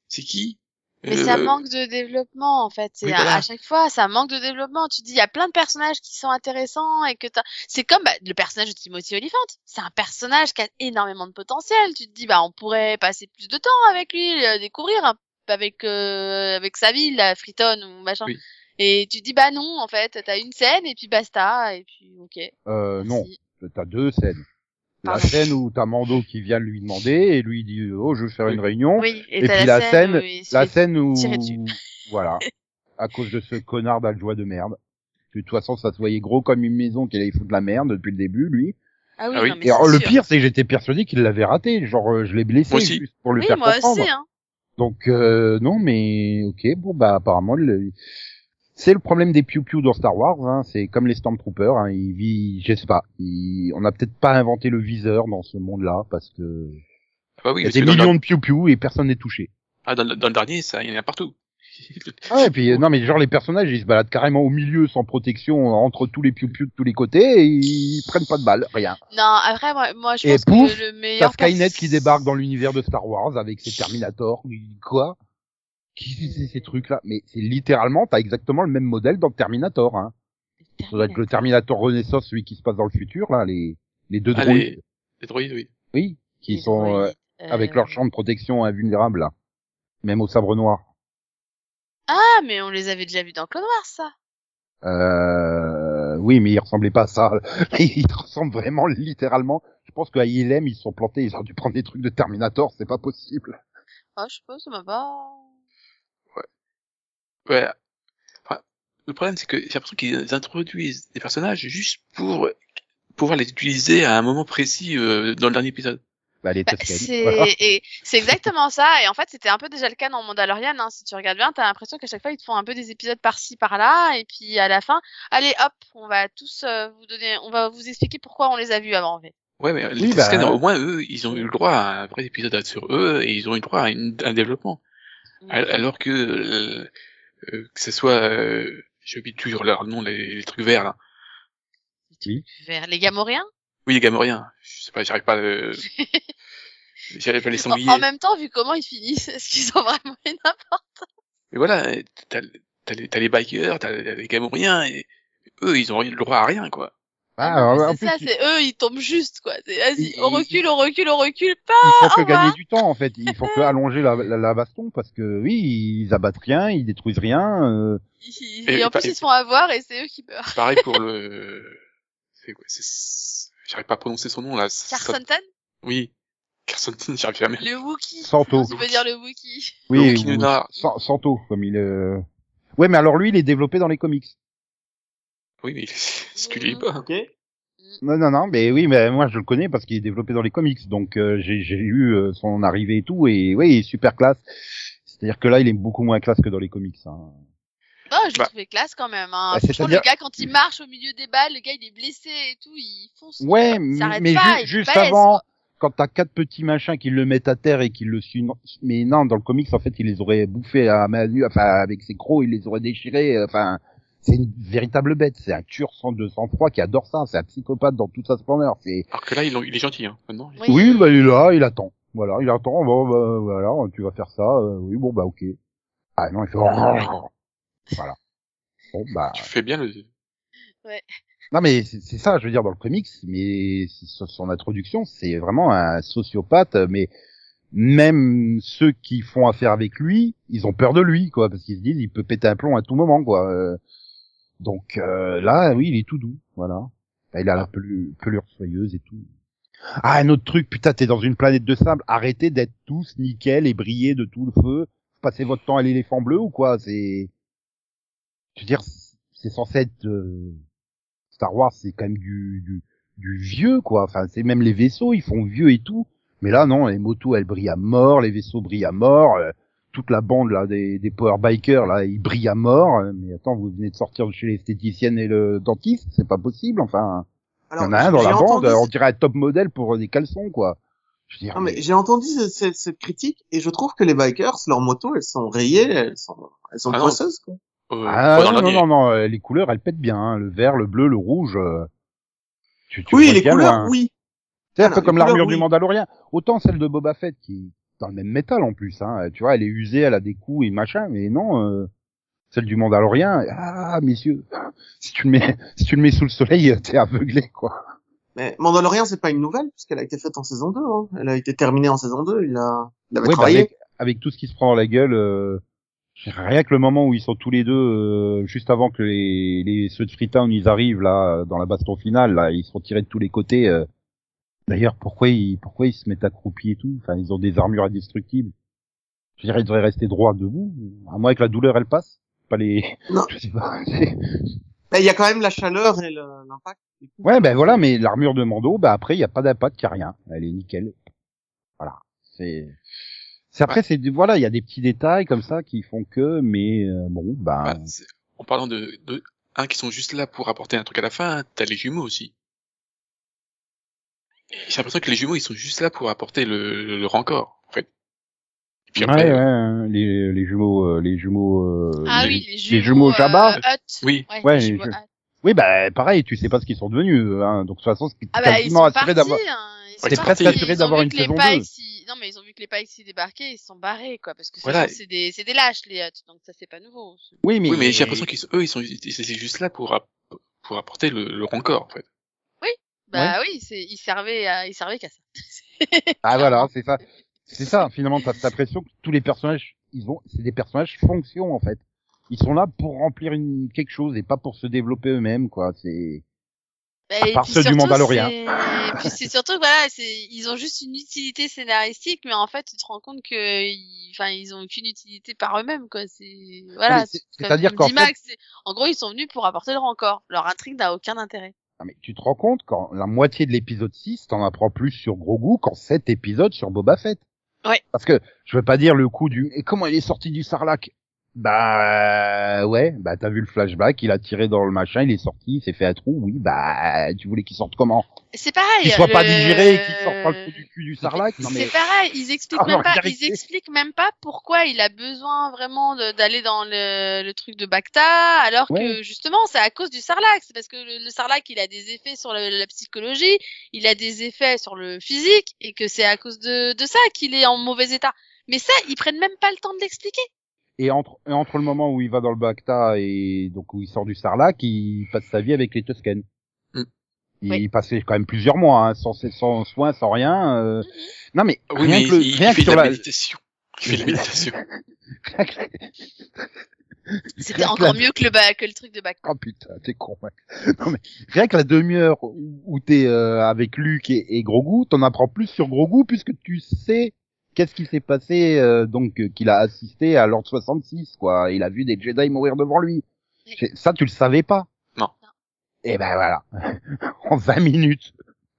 C'est qui? Mais Euh, ça manque de développement en fait. C'est oui, à, voilà. à chaque fois, ça manque de développement. Tu dis, il y a plein de personnages qui sont intéressants et que t'as. C'est comme bah, le personnage de Timothy Olyphant. C'est un personnage qui a énormément de potentiel. Tu te dis, bah, on pourrait passer plus de temps avec lui, découvrir un peu avec euh, avec sa ville, la Freeton ou machin. Oui. Et tu te dis, bah non, en fait, t'as une scène et puis basta et puis ok. euh, non, t'as deux scènes. La scène où t'as Mando qui vient lui demander et lui dit oh je veux faire une réunion. Oui. Et puis la scène, où il se La scène où voilà, à cause de ce connard d'Aljoie de merde. De toute façon, ça se voyait gros comme une maison qu'il allait foutre la merde depuis le début, lui. Ah oui, Ah oui. non, mais Et alors, le sûr. pire, c'est que j'étais persuadé qu'il l'avait raté. Genre, euh, je l'ai blessé juste pour le Oui, faire moi comprendre. aussi, hein. Donc euh, non, mais ok, bon bah apparemment le... c'est le problème des piou piou dans Star Wars. Hein, c'est comme les Stormtroopers. Hein, ils vivent, je sais pas, ils... on n'a peut-être pas inventé le viseur dans ce monde-là parce que Ah bah oui, il y a des millions le... de piou piou et personne n'est touché. ah, dans, le- dans le dernier, ça, il y en a partout. Ah, et puis euh, non mais genre les personnages ils se baladent carrément au milieu sans protection entre tous les piou piou de tous les côtés et ils prennent pas de balles, rien. Non, après, moi, moi je Et pense pouf, que le T'as meilleur. Skynet pers- qui débarque dans l'univers de Star Wars avec ses Terminator, quoi Qui c'est ces trucs-là? Mais c'est littéralement, t'as exactement le même modèle dans Terminator, hein. Ça doit être le Terminator Renaissance, celui qui se passe dans le futur, là, les, les deux Ah, droïdes. les, les droïdes, oui. Oui, qui Les sont euh, avec euh, leur champ de protection invulnérable, là. Même au sabre noir. Ah, mais on les avait déjà vus dans Clone Wars, ça. Euh, oui, mais ils ressemblaient pas à ça. Ils ressemblent vraiment littéralement. Je pense qu'à ILM, ils se sont plantés, ils ont dû prendre des trucs de Terminator, c'est pas possible. Ah, je sais pas, ça m'a pas... Ouais. Enfin, le problème, c'est que j'ai l'impression qu'ils introduisent des personnages juste pour pouvoir les utiliser à un moment précis euh, dans le dernier épisode. Bah, les Bah, c'est voilà. exactement ça et en fait c'était un peu déjà le cas dans Mandalorian hein. si tu regardes bien t'as l'impression qu'à chaque fois ils te font un peu des épisodes par-ci par-là et puis à la fin allez hop on va tous euh, vous donner on va vous expliquer pourquoi on les a vus avant en fait Ouais, mais les Oui, bah, au moins, eux, ils ont eu le droit à un vrai épisode sur eux et ils ont eu le droit à une- un développement. Al- Alors que, euh, que ce soit, euh, j'ai oublié toujours leur nom, les, les trucs verts, là. Oui. vers les Gamoriens? Oui, les Gamoriens. Je sais pas, j'arrive pas à le... j'arrive pas à les en, sangliers. en même temps vu comment ils finissent est-ce qu'ils ont vraiment une Mais voilà, t'as, t'as les, t'as les bikers, t'as les Gamoriens, et eux, ils ont le droit à rien, quoi. Ah, Ah, en c'est plus, ça c'est eux ils tombent juste quoi c'est vas-y on recule on recule on recule pas ils font que gagner du temps en fait. Ils font que allonger la, la, la baston parce que oui, ils abattent rien, ils détruisent rien. euh, Ils- Et- et en et plus ils se font avoir et c'est eux qui meurent Pareil pour le... C'est quoi c'est... J'arrive pas à prononcer son nom, là. Ça- Carsonton Oui. Carson, j'arrive jamais. le Wookie Santo. Tu peux dire le Wookie Oui, Wookie ou- Nuna. San- Santo comme il. Euh... Ouais, mais alors lui, il est développé dans les comics. Oui, mais tu lis pas Ok. Non, non, non, mais oui, mais moi je le connais parce qu'il est développé dans les comics, donc euh, j'ai j'ai lu euh, son arrivée et tout, et oui, il est super classe. C'est-à-dire que là, il est beaucoup moins classe que dans les comics. Hein. Oh, je l'ai Bah. trouvé classe quand même. Hein. Bah, Franchement, le gars, quand il marche au milieu des balles, le gars, il est blessé et tout, il fonce. Ouais, il s'arrête mais pas, ju- juste balèze, avant, quoi. quand t'as quatre petits machins qui le mettent à terre et qui le suivent, mais non, dans le comics, en fait, il les aurait bouffés à main nue, enfin, avec ses crocs, il les aurait déchirés, euh, enfin, c'est une véritable bête, c'est un tueur sans de sang-froid qui adore ça, c'est un psychopathe dans toute sa splendeur, c'est, Alors que là, il, il est gentil, hein, maintenant. Oui. oui, bah, il est là, il attend, voilà, il attend, bon, bah, voilà, tu vas faire ça, euh, oui, bon, bah, ok. Ah, non, il fait, voilà. Bon, bah, Tu fais bien le... Non mais c'est ça, je veux dire dans le comics, mais son son introduction, c'est vraiment un sociopathe, mais même ceux qui font affaire avec lui, ils ont peur de lui, quoi, parce qu'ils se disent il peut péter un plomb à tout moment, quoi. Donc euh, là, oui, il est tout doux, voilà. Là, il a la pelu- pelure soyeuse et tout. Ah, un autre truc, putain, t'es dans une planète de sable, arrêtez d'être tous nickel et briller de tout le feu. Passez votre temps à l'éléphant bleu ou quoi C'est, je veux dire, c'est censé être euh, Star Wars, c'est quand même du, du, du vieux, quoi. Enfin, c'est même les vaisseaux, ils font vieux et tout. Mais là, non, les motos, elles brillent à mort, les vaisseaux brillent à mort, euh, toute la bande là des, des power bikers là, ils brillent à mort. Mais attends, vous venez de sortir de chez l'esthéticienne et le dentiste, c'est pas possible. Enfin, il y en a un dans la bande, on dirait un top modèle pour des caleçons, quoi. Je veux dire, Non, mais mais- j'ai entendu cette, cette- cette critique et je trouve que les bikers, leurs motos, elles sont rayées, elles sont, elles sont Ah non. poisseuses, quoi. Euh, Ah, non, non, non, non, euh, les couleurs, elles pètent bien, hein. le vert, le bleu, le rouge. euh, Tu, tu Oui, les couleurs, loin. oui. C'est un peu comme l'armure couleurs, du oui. Mandalorien. Autant celle de Boba Fett qui dans le même métal en plus. Hein. Tu vois, elle est usée, elle a des coups et machin, mais non, euh, celle du Mandalorien, ah messieurs, si tu le mets, si tu le mets sous le soleil, t'es aveuglé quoi. Mais Mandalorian, c'est pas une nouvelle, puisqu'elle a été faite en saison 2, hein. Elle a été terminée en saison 2, il a, il avait Ouais, bah, travaillé. avec, avec tout ce qui se prend dans la gueule, euh, rien que le moment où ils sont tous les deux, euh, juste avant que les, les ceux de Freetown ils arrivent là dans la baston finale, là, ils sont tirés de tous les côtés. euh. D'ailleurs, pourquoi ils, pourquoi ils se mettent accroupis et tout? Enfin, ils ont des armures indestructibles. Je dirais, ils devraient rester droits debout, à moins que la douleur elle passe. Pas les, Non. je sais pas. Ben, il y a quand même la chaleur et le- l'impact. Ouais, ben voilà, mais l'armure de Mando, bah après, il y a pas d'impact, il y a rien. Elle est nickel. Voilà. C'est, c'est après, c'est, voilà, il y a des petits détails comme ça qui font que, mais euh, bon, bah, Bah, en parlant de, de un qui sont juste là pour apporter un truc à la fin, t'as les jumeaux aussi. J'ai l'impression que les jumeaux ils sont juste là pour apporter le, le rancor, en fait. Et puis ouais, après, ouais, hein, les, les jumeaux, euh, les jumeaux, euh, Ah les- oui, les jumeaux, jumeaux Jabba. euh. Oui. Ouais, Ouais, les les jumeaux. Oui, bah pareil, tu sais pas ce qu'ils sont devenus, hein, donc de toute façon, c'est Ah bah ils quasiment sont assuré d'avoir. hein. Ils C'était sont presque assuré d'avoir une les saison Pikes, deux. ils- Non mais ils ont vu que les Pikes s'y débarquaient, ils se sont barrés quoi, parce que c'est Voilà. c'est des, c'est des lâches les Hutt, donc ça c'est pas nouveau. Oui, mais, oui, mais j'ai l'impression qu'ils sont, eux, ils sont, c'est juste là pour, app- pour apporter le, le rancor en fait. Bah oui, c'est, il servait à, il servait qu'à ça. Ah voilà, c'est ça. C'est ça, finalement, t'as l'impression que tous les personnages, ils ont, c'est des personnages fonction, en fait. Ils sont là pour remplir une, quelque chose et pas pour se développer eux-mêmes, quoi. C'est, Bah, À part ceux du surtout, Mandalorian. c'est- Et puis c'est surtout que voilà, c'est ils ont juste une utilité scénaristique, mais en fait tu te rends compte que enfin ils ont aucune utilité par eux-mêmes quoi. C'est voilà. c'est-à-dire qu'en fait- Max, en gros ils sont venus pour apporter le rancor. Leur intrigue n'a aucun intérêt. Ah, mais tu te rends compte quand la moitié de l'épisode 6, t'en apprends plus sur Grogu qu'en 7 épisodes sur Boba Fett. Ouais. Parce que je veux pas dire le coup du et comment il est sorti du Sarlacc? Bah ouais, bah t'as vu le flashback, il a tiré dans le machin, il est sorti, il s'est fait un trou, oui, bah tu voulais qu'il sorte comment? C'est pareil. Qu'il soit pas le- digéré et qu'il sorte pas le du cul du mais C'est pareil, ils expliquent Ah, même pas, ils expliquent même pas pourquoi il a besoin vraiment d'aller dans le, le truc de Bacta, alors Ouais. que justement c'est à cause du Sarlac, c'est parce que le, le Sarlac il a des effets sur la psychologie, il a des effets sur le physique, et que c'est à cause de, de ça qu'il est en mauvais état. Mais ça, ils prennent même pas le temps de l'expliquer. Et entre et entre le moment où il va dans le Bacta et donc où il sort du Sarlacc, il passe sa vie avec les Tusken. Mm. Il Oui. passait quand même plusieurs mois hein, sans sans soins, sans rien. euh. Non mais Oui, rien mais que il, rien il que fait sur la la méditation. Il fait la méditation. C'était Rien que encore la- mieux que le, ba- que le truc de Bacta. Oh putain, t'es con, mec. Non mais rien que la demi-heure où où t'es euh, avec Luke et, et Grogu, t'en apprends plus sur Grogu puisque tu sais qu'est-ce qui s'est passé euh, donc euh, qu'il a assisté à l'ordre 66 quoi? Il a vu des Jedi mourir devant lui. Oui. Ça tu le savais pas? Non. Et ben voilà. en 20 minutes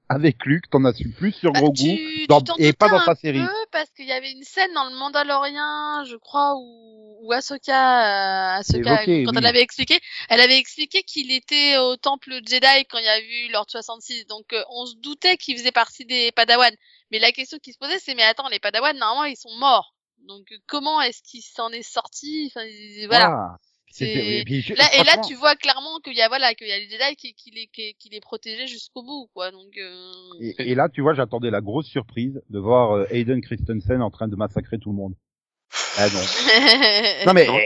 avec Luke, t'en as su plus sur Bah, Grogu tu- dans- tu t'en et pas dans sa un série. peu parce qu'il y avait une scène dans le Mandalorian, je crois, où, où Ahsoka, euh, Ahsoka évoqué, quand oui. elle avait expliqué, elle avait expliqué qu'il était au temple Jedi quand il y a vu l'ordre 66. Donc euh, on se doutait qu'il faisait partie des Padawan. Mais la question qui se posait, c'est mais attends, les Padawan normalement ils sont morts. Donc comment est-ce qu'il s'en est sorti Enfin voilà. C'est- et puis, je- Là, et là, franchement, tu vois clairement qu'il y a voilà qu'il y a les Jedi qui, qui les qui, qui les protégeaient jusqu'au bout quoi. Donc euh... Et, et là, tu vois, j'attendais la grosse surprise de voir euh, Hayden Christensen en train de massacrer tout le monde. Ah non. Non mais, Non.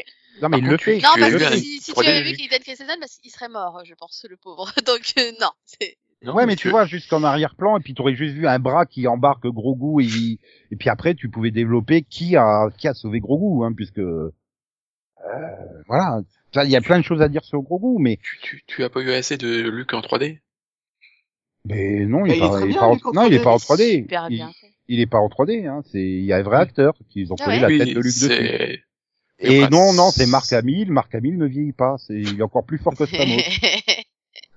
non mais il le fait. Non, parce que si, si tu avais vu Luke. Hayden Christensen, parce qu'il serait mort, je pense, le pauvre. Donc, euh, non. c'est- Ouais, mais tu vois, jusqu'en arrière-plan, et puis t'aurais juste vu un bras qui embarque Grogu, et, et puis après, tu pouvais développer qui a, qui a sauvé Grogu, hein, puisque, euh, voilà. Ça, Il y a plein de choses à dire sur Grogu, mais, tu, tu, tu as pas eu assez de Luke en 3D mais non, il est pas, en, Luke, en non, il est 3D. pas en 3D. Super Il, bien fait. il est pas en 3D, hein. C'est, il y a un vrai acteur qu'ils ont Ah collé ouais la tête de Luke dessus. Et enfin, non, non, c'est Marc Hamill. Marc Hamill ne vieillit pas. C'est, il est encore plus fort que Stamos.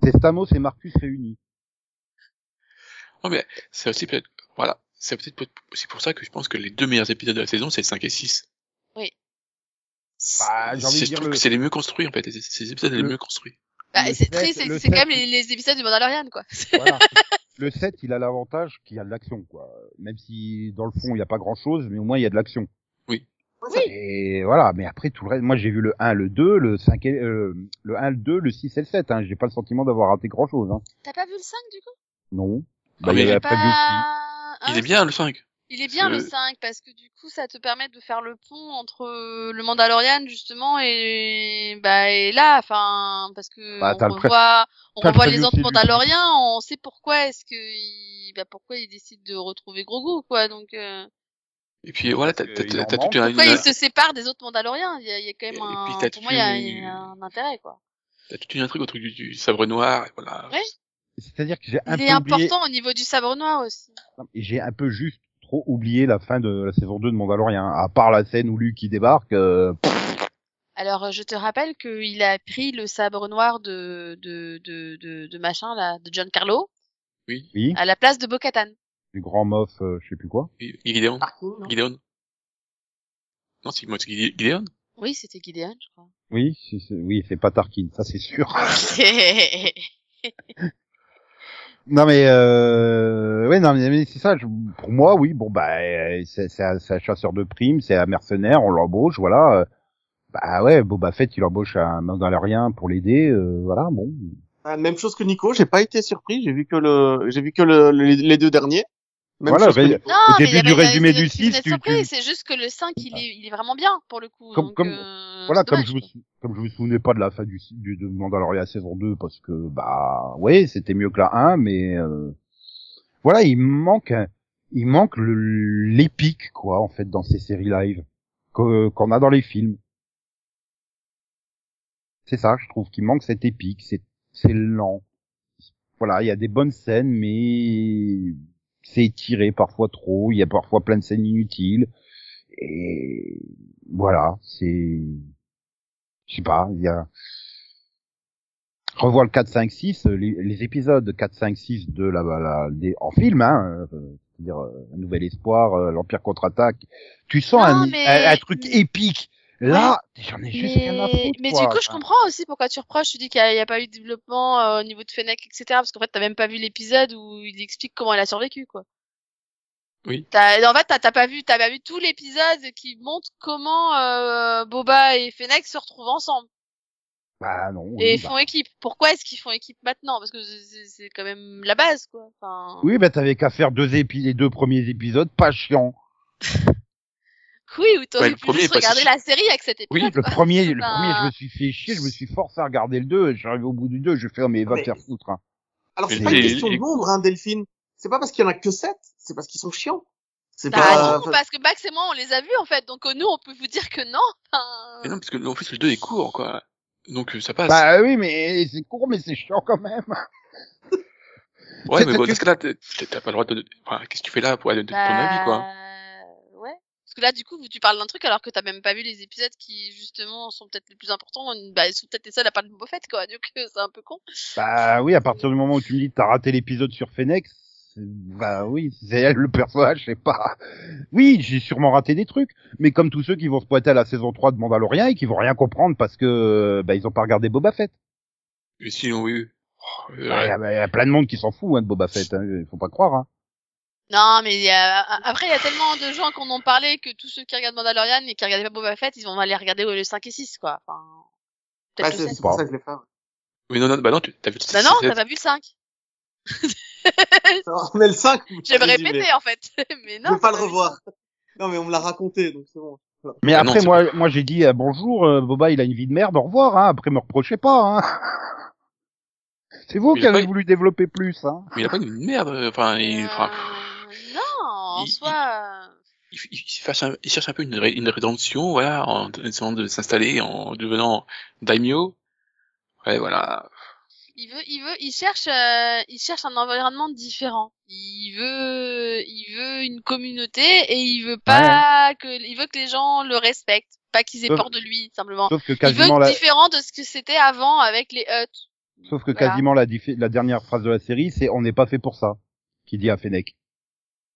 c'est Stamos et Marcus réunis. Non, mais c'est aussi peut-être, voilà. C'est peut-être pour- aussi pour ça que je pense que les deux meilleurs épisodes de la saison, c'est le 5 et 6. Oui. Bah, j'ai envie de dire le- que c'est les mieux construits, en fait. Ces- Ces épisodes, les Le- mieux construits. bah, Le c'est sept- triste, c'est le c'est quand même les, les épisodes du Mandalorian, quoi. Voilà. le 7, il a l'avantage qu'il y a de l'action, quoi. Même si, dans le fond, il n'y a pas grand chose, mais au moins, il y a de l'action. Oui. Et voilà. Mais après, tout le reste, moi, j'ai vu le 1, le 2, le 5 et, euh, le 1, le 2, le 6 et le 7, hein. J'ai pas le sentiment d'avoir raté grand chose, hein. T'as pas vu le 5, du coup? Non. Ah, Bah, il y mais aussi. Pas... Il est bien, le 5. Il est bien le Ce- 5 parce que du coup ça te permet de faire le pont entre euh, le Mandalorian justement et bah et là enfin parce que Bah, on le revoit on le les autres Mandaloriens on sait pourquoi est-ce que il... bah pourquoi il décide de retrouver Grogu quoi donc euh, Et puis, voilà, t'as, toute une, pourquoi une- il se sépare des autres Mandaloriens? Il y a, il y a quand même un puis, t'as pour moi il y a, toute il y a une- un intérêt quoi. t'as toute une intrigue au truc du, du sabre noir, et voilà. Ouais. C'est-à-dire que j'ai un il peu est oublié, important au niveau du sabre noir aussi. J'ai un peu juste trop oublié la fin de la saison 2 de Mandalorian. À part la scène où Luke, il débarque, euh, alors je te rappelle qu'il a pris le sabre noir de de de de, de machin là de Giancarlo Oui. oui, à la place de Bo-Katan du grand mof, euh, je sais plus quoi. Gideon. Non Gideon. Non, c'est Gideon? Oui, c'était Gideon, je crois. Oui, c'est- c'est- oui, c'est pas Tarkin, ça c'est sûr. Non mais euh... ouais non c'est ça. je- Pour moi, oui, bon bah euh, c'est un, un chasseur de primes, c'est un mercenaire, on l'embauche, voilà. euh, Bah ouais, Boba Fett, il embauche un Mandalorien pour l'aider, euh, voilà, bon. Ah, Même chose que Nico, j'ai pas été surpris, j'ai vu que le, j'ai vu que le, les deux derniers. Même Voilà, les- Non, Au début du résumé du petits 6, effets tu- tu- C'est juste que le 5, il est, il est vraiment bien, pour le coup. Comme- donc, comme- euh, Voilà, comme je, me, comme je me souvenais pas de la fin du, du de Mandalorian saison 2 parce que bah ouais, c'était mieux que la 1 mais euh, voilà, il manque il manque l'épique quoi en fait dans ces séries live que- qu'on a dans les films. C'est ça, je trouve qu'il manque cette épique, c'est c'est lent. Voilà, il y a des bonnes scènes mais c'est étiré parfois trop, il y a parfois plein de scènes inutiles et voilà, c'est je sais pas, il y a revois le 4 5 6 les, les épisodes 4 5 6 de la, la des, en film hein, euh, c'est-à-dire euh, un nouvel espoir, euh, l'empire contre-attaque. Tu sens Non, un, mais- un, un truc épique. Là, j'en ai juste rien à Mais, foutre. mais quoi. du coup, je comprends aussi pourquoi tu reproches. Tu dis qu'il n'y a, pas eu de développement euh, au niveau de Fennec, etc. Parce qu'en fait, t'as même pas vu l'épisode où il explique comment elle a survécu, quoi. Oui. T'as, en fait, t'as, pas vu, t'as pas vu tout l'épisode qui montre comment euh, Boba et Fennec se retrouvent ensemble Bah non. et oui, font équipe. Pourquoi est-ce qu'ils font équipe maintenant? Parce que c'est, quand même la base, quoi. Enfin, Oui, bah t'avais qu'à faire deux épis les deux premiers épisodes, pas chiant. oui, ou t'aurais Ouais, pu premier juste regarder la série avec cet épisode. Oui, le quoi. premier, le Enfin, premier, je me suis fait chier, je me suis forcé à regarder le 2, j'arrive au bout du 2, je fais, oh, mais va te faire foutre. hein. Alors, c'est pas une question de nombre, hein, Delphine. C'est pas parce qu'il y en a que 7, c'est parce qu'ils sont chiants. C'est Bah pas... non, parce que Max et moi, on les a vus en fait. Donc euh, nous, on peut vous dire que non. Enfin, Mais non, parce que en plus le 2 est court, quoi. Donc euh, ça passe. Bah oui, mais c'est court, mais c'est chiant quand même. ouais, mais bon, tu- dans ce cas-là, t'as t'as pas le droit de. Enfin, qu'est-ce que tu fais là pour aller donner ton avis, quoi Bah. Parce que là, du coup, tu parles d'un truc alors que t'as même pas vu les épisodes qui, justement, sont peut-être les plus importants. Bah, ils sont peut-être les seuls à parler de Boba Fett, quoi. Donc, euh, c'est un peu con. Bah oui, à partir du moment où tu me dis que t'as raté l'épisode sur Fennec, bah oui, c'est elle le personnage, je sais pas. Oui, j'ai sûrement raté des trucs, mais comme tous ceux qui vont se pointer à la saison 3 de Mandalorian et qui vont rien comprendre parce que bah ils ont pas regardé Boba Fett. Mais sinon, oui. Oh, euh, Bah, Il y, a- bah, il y a plein de monde qui s'en fout hein, de Boba Fett, hein, faut pas croire. Hein. Non, mais il y a... après, il y a tellement de gens qui en ont parlé que tous ceux qui regardent Mandalorian et qui regardaient pas Boba Fett, ils vont aller regarder le 5 et 6, quoi. Enfin, le c'est 7. c'est pour ça que je l'ai fait. Mais non, non, bah non, t'as vu Bah non, c'est- t'as pas vu le 5. Alors, Mais le 5, vous Je vais me résumé. répéter, en fait. mais non. Je veux pas le revoir. Non, mais on me l'a raconté, donc c'est bon. Mais Ah non, après moi, moi j'ai dit euh, bonjour, euh, Boba il a une vie de merde, au revoir. Hein. Après me reprochez pas. Hein. C'est vous Mais qui avez pas- voulu développer plus. Hein. Mais il a pas une merde. euh, Enfin, il, enfin, Euh, non, en il- soi. il, il- il cherche un, il cherche un peu une, ré- une rédemption, voilà, en essayant de s'installer, en devenant daimyo. Ouais, voilà. Il veut, il veut, il cherche, euh, il cherche un environnement différent. Il veut, il veut une communauté et il veut pas que, il veut que les gens le respectent, pas qu'ils aient Sauf- peur de lui simplement. Sauf que Il veut quasiment être la, différent de ce que c'était avant avec les Hutt. sauf que Voilà. quasiment la, la dernière phrase de la série, c'est on n'est pas fait pour ça, qui dit à Fennec.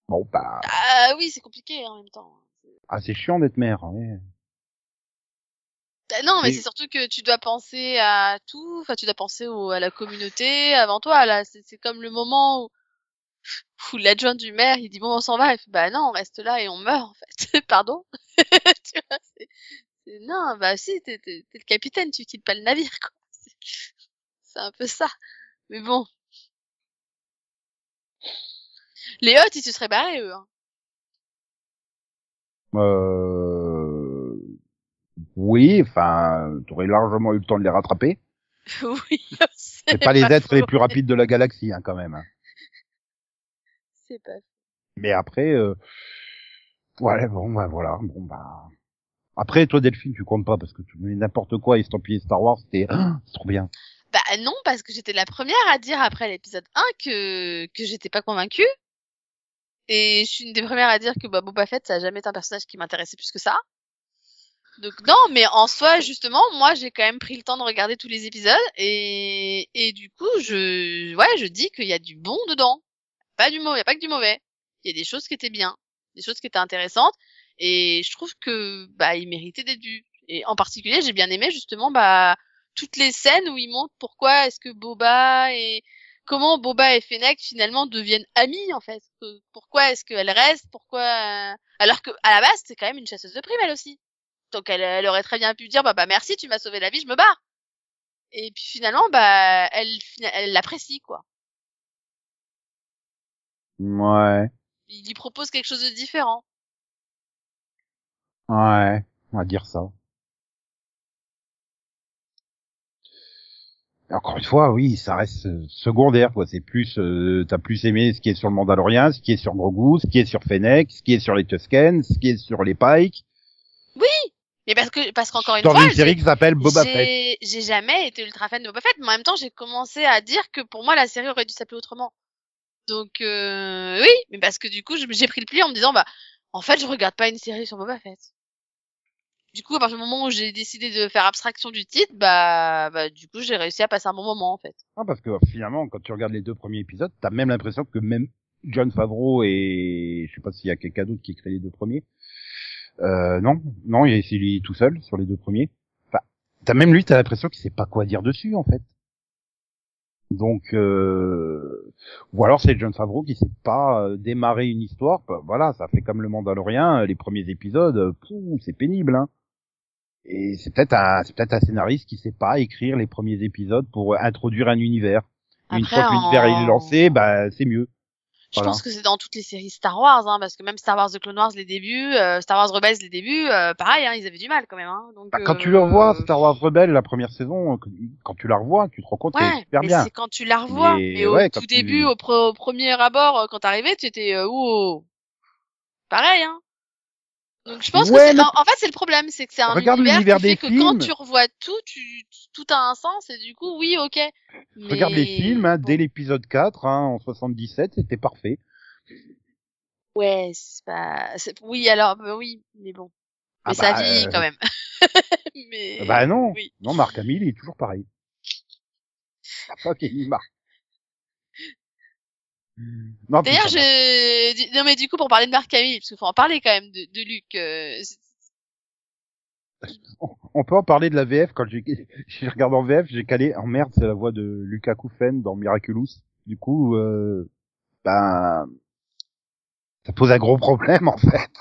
Bon bah, Ah oui, c'est compliqué en même temps. ah c'est chiant d'être mère. Ouais. Bah non, mais Mais- c'est surtout que tu dois penser à tout. Enfin, tu dois penser au, à la communauté avant toi. Là, c'est c'est comme le moment où, où l'adjoint du maire, il dit bon, on s'en va. Il fait bah non, on reste là et on meurt en fait. Pardon? tu vois, c'est c'est- non, bah si, t'es t'es- t'es le capitaine, tu quittes pas le navire quoi. C'est- C'est un peu ça. Mais bon. Les Hutt, ils se seraient barrés eux. Hein. Euh... Oui, enfin, t'aurais largement eu le temps de les rattraper. oui. C'est pas les êtres faux. les plus rapides de la galaxie, hein, quand même. hein. C'est pas Mais après, euh... ouais, bon, bah voilà, bon bah. Après, toi, Delphine, tu comptes pas parce que tu mets n'importe quoi estampillé Star Wars, c'était Ah, c'est trop bien. Bah non, parce que j'étais la première à dire après l'épisode 1 que, que j'étais pas convaincue. Et je suis une des premières à dire que bah, Boba Fett, ça a jamais été un personnage qui m'intéressait plus que ça. Donc non, mais en soi, justement, moi, j'ai quand même pris le temps de regarder tous les épisodes et, et du coup, je, ouais, je dis qu'il y a du bon dedans. Pas du mauvais, pas que du mauvais. Il y a des choses qui étaient bien, des choses qui étaient intéressantes et je trouve que, bah, il méritait d'être vu. Et en particulier, j'ai bien aimé, justement, bah, toutes les scènes où il montre pourquoi est-ce que Boba et comment Boba et Fennec finalement deviennent amis en fait. Pourquoi est-ce qu'elle reste? Pourquoi euh, alors que à la base c'est quand même une chasseuse de primes elle aussi. Donc elle, elle aurait très bien pu dire bah bah merci tu m'as sauvé la vie je me barre. Et puis finalement bah elle elle l'apprécie quoi. Ouais. il lui propose quelque chose de différent. Ouais, on va dire ça. Encore une fois, oui, ça reste euh, secondaire, quoi. C'est plus, euh, t'as plus aimé ce qui est sur le Mandalorien, ce qui est sur Grogu, ce qui est sur Fennec, ce qui est sur les Tusken, ce qui est sur les Pike. Oui, mais parce que parce qu'encore une Dans fois, une série qui s'appelle Boba Fett. j'ai jamais été ultra fan de Boba Fett, mais en même temps, j'ai commencé à dire que pour moi, la série aurait dû s'appeler autrement. Donc euh, oui, mais parce que du coup, j'ai pris le pli en me disant bah en fait, je regarde pas une série sur Boba Fett. Du coup, à partir du moment où j'ai décidé de faire abstraction du titre, bah, bah du coup, j'ai réussi à passer un bon moment en fait. Ah, parce que finalement, quand tu regardes les deux premiers épisodes, t'as même l'impression que même John Favreau et je sais pas s'il y a quelqu'un d'autre qui écrit les deux premiers. Euh, non, non, il est c'est lui tout seul sur les deux premiers. Enfin, t'as même lui, t'as l'impression qu'il sait pas quoi dire dessus en fait. Donc, euh... ou alors c'est John Favreau qui sait pas euh, démarrer une histoire. Bah, Voilà, ça fait comme le Mandalorien, les premiers épisodes, euh, c'est pénible. Hein. Et c'est peut-être un, c'est peut-être un scénariste qui sait pas écrire les premiers épisodes pour introduire un univers. Une Après, fois que l'univers en- est lancé, bah c'est mieux. Je Voilà. pense que c'est dans toutes les séries Star Wars, hein, parce que même Star Wars The Clone Wars les débuts, euh, Star Wars Rebels les débuts, euh, pareil, hein, ils avaient du mal quand même. Hein, donc, Bah, quand tu euh, le revois, Star Wars Rebelle, la première saison, quand tu la revois, tu te rends compte qu'elle est Ouais, super mais bien. c'est quand tu la revois. Mais Mais, au ouais, tout tu- début, au, pre- au premier abord, euh, quand t'arrivais, tu étais euh, wow. Pareil, hein. Donc je pense Ouais, que c'est, mais- en, en fait c'est le problème, c'est que c'est un Regarde univers l'univers qui fait des que films. quand tu revois tout, tu, tout a un sens et du coup oui ok. Mais... Regarde les films, hein, dès l'épisode 4, hein, en 77, c'était parfait. Ouais, c'est pas, oui alors bah oui, mais bon, Ah mais ça bah, vieillit euh, quand même. mais Bah non, oui. non, Marc Hamill il est toujours pareil. T'as pas vieilli, Marc. D'ailleurs, je, non mais du coup pour parler de Marc Hamill, parce qu'il faut en parler quand même de, de Luc. euh, c'est- On- peut en parler de la VF quand j'ai j'ai regardé en VF, j'ai calé en merde, c'est la voix de Lucas Koufen dans Miraculous. Du coup, euh, ben, ça pose un gros problème en fait.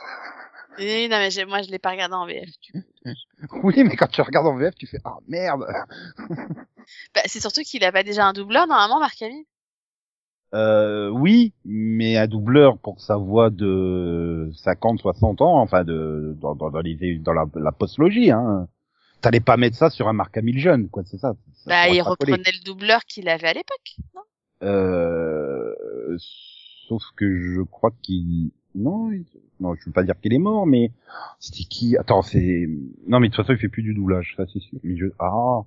Oui, non mais moi je l'ai pas regardé en VF. du coup. Oui, mais quand tu regardes en VF, tu fais ah merde. Bah, c'est surtout qu'il a pas déjà un doubleur normalement, Marc Hamill. Euh, oui, mais un doubleur pour sa voix de 50, 60 ans, enfin de dans, dans, dans les dans la, la postlogie, hein. T'allais pas mettre ça sur un Marc Hamill jeune, quoi, c'est ça. ça Bah, il reprenait le doubleur qu'il avait à l'époque. non? Euh, sauf que je crois qu'il non, il- non, je veux pas dire qu'il est mort, mais c'était qui? Attends, c'est non, mais de toute façon, il fait plus du doublage, ça c'est sûr. Mais je ah.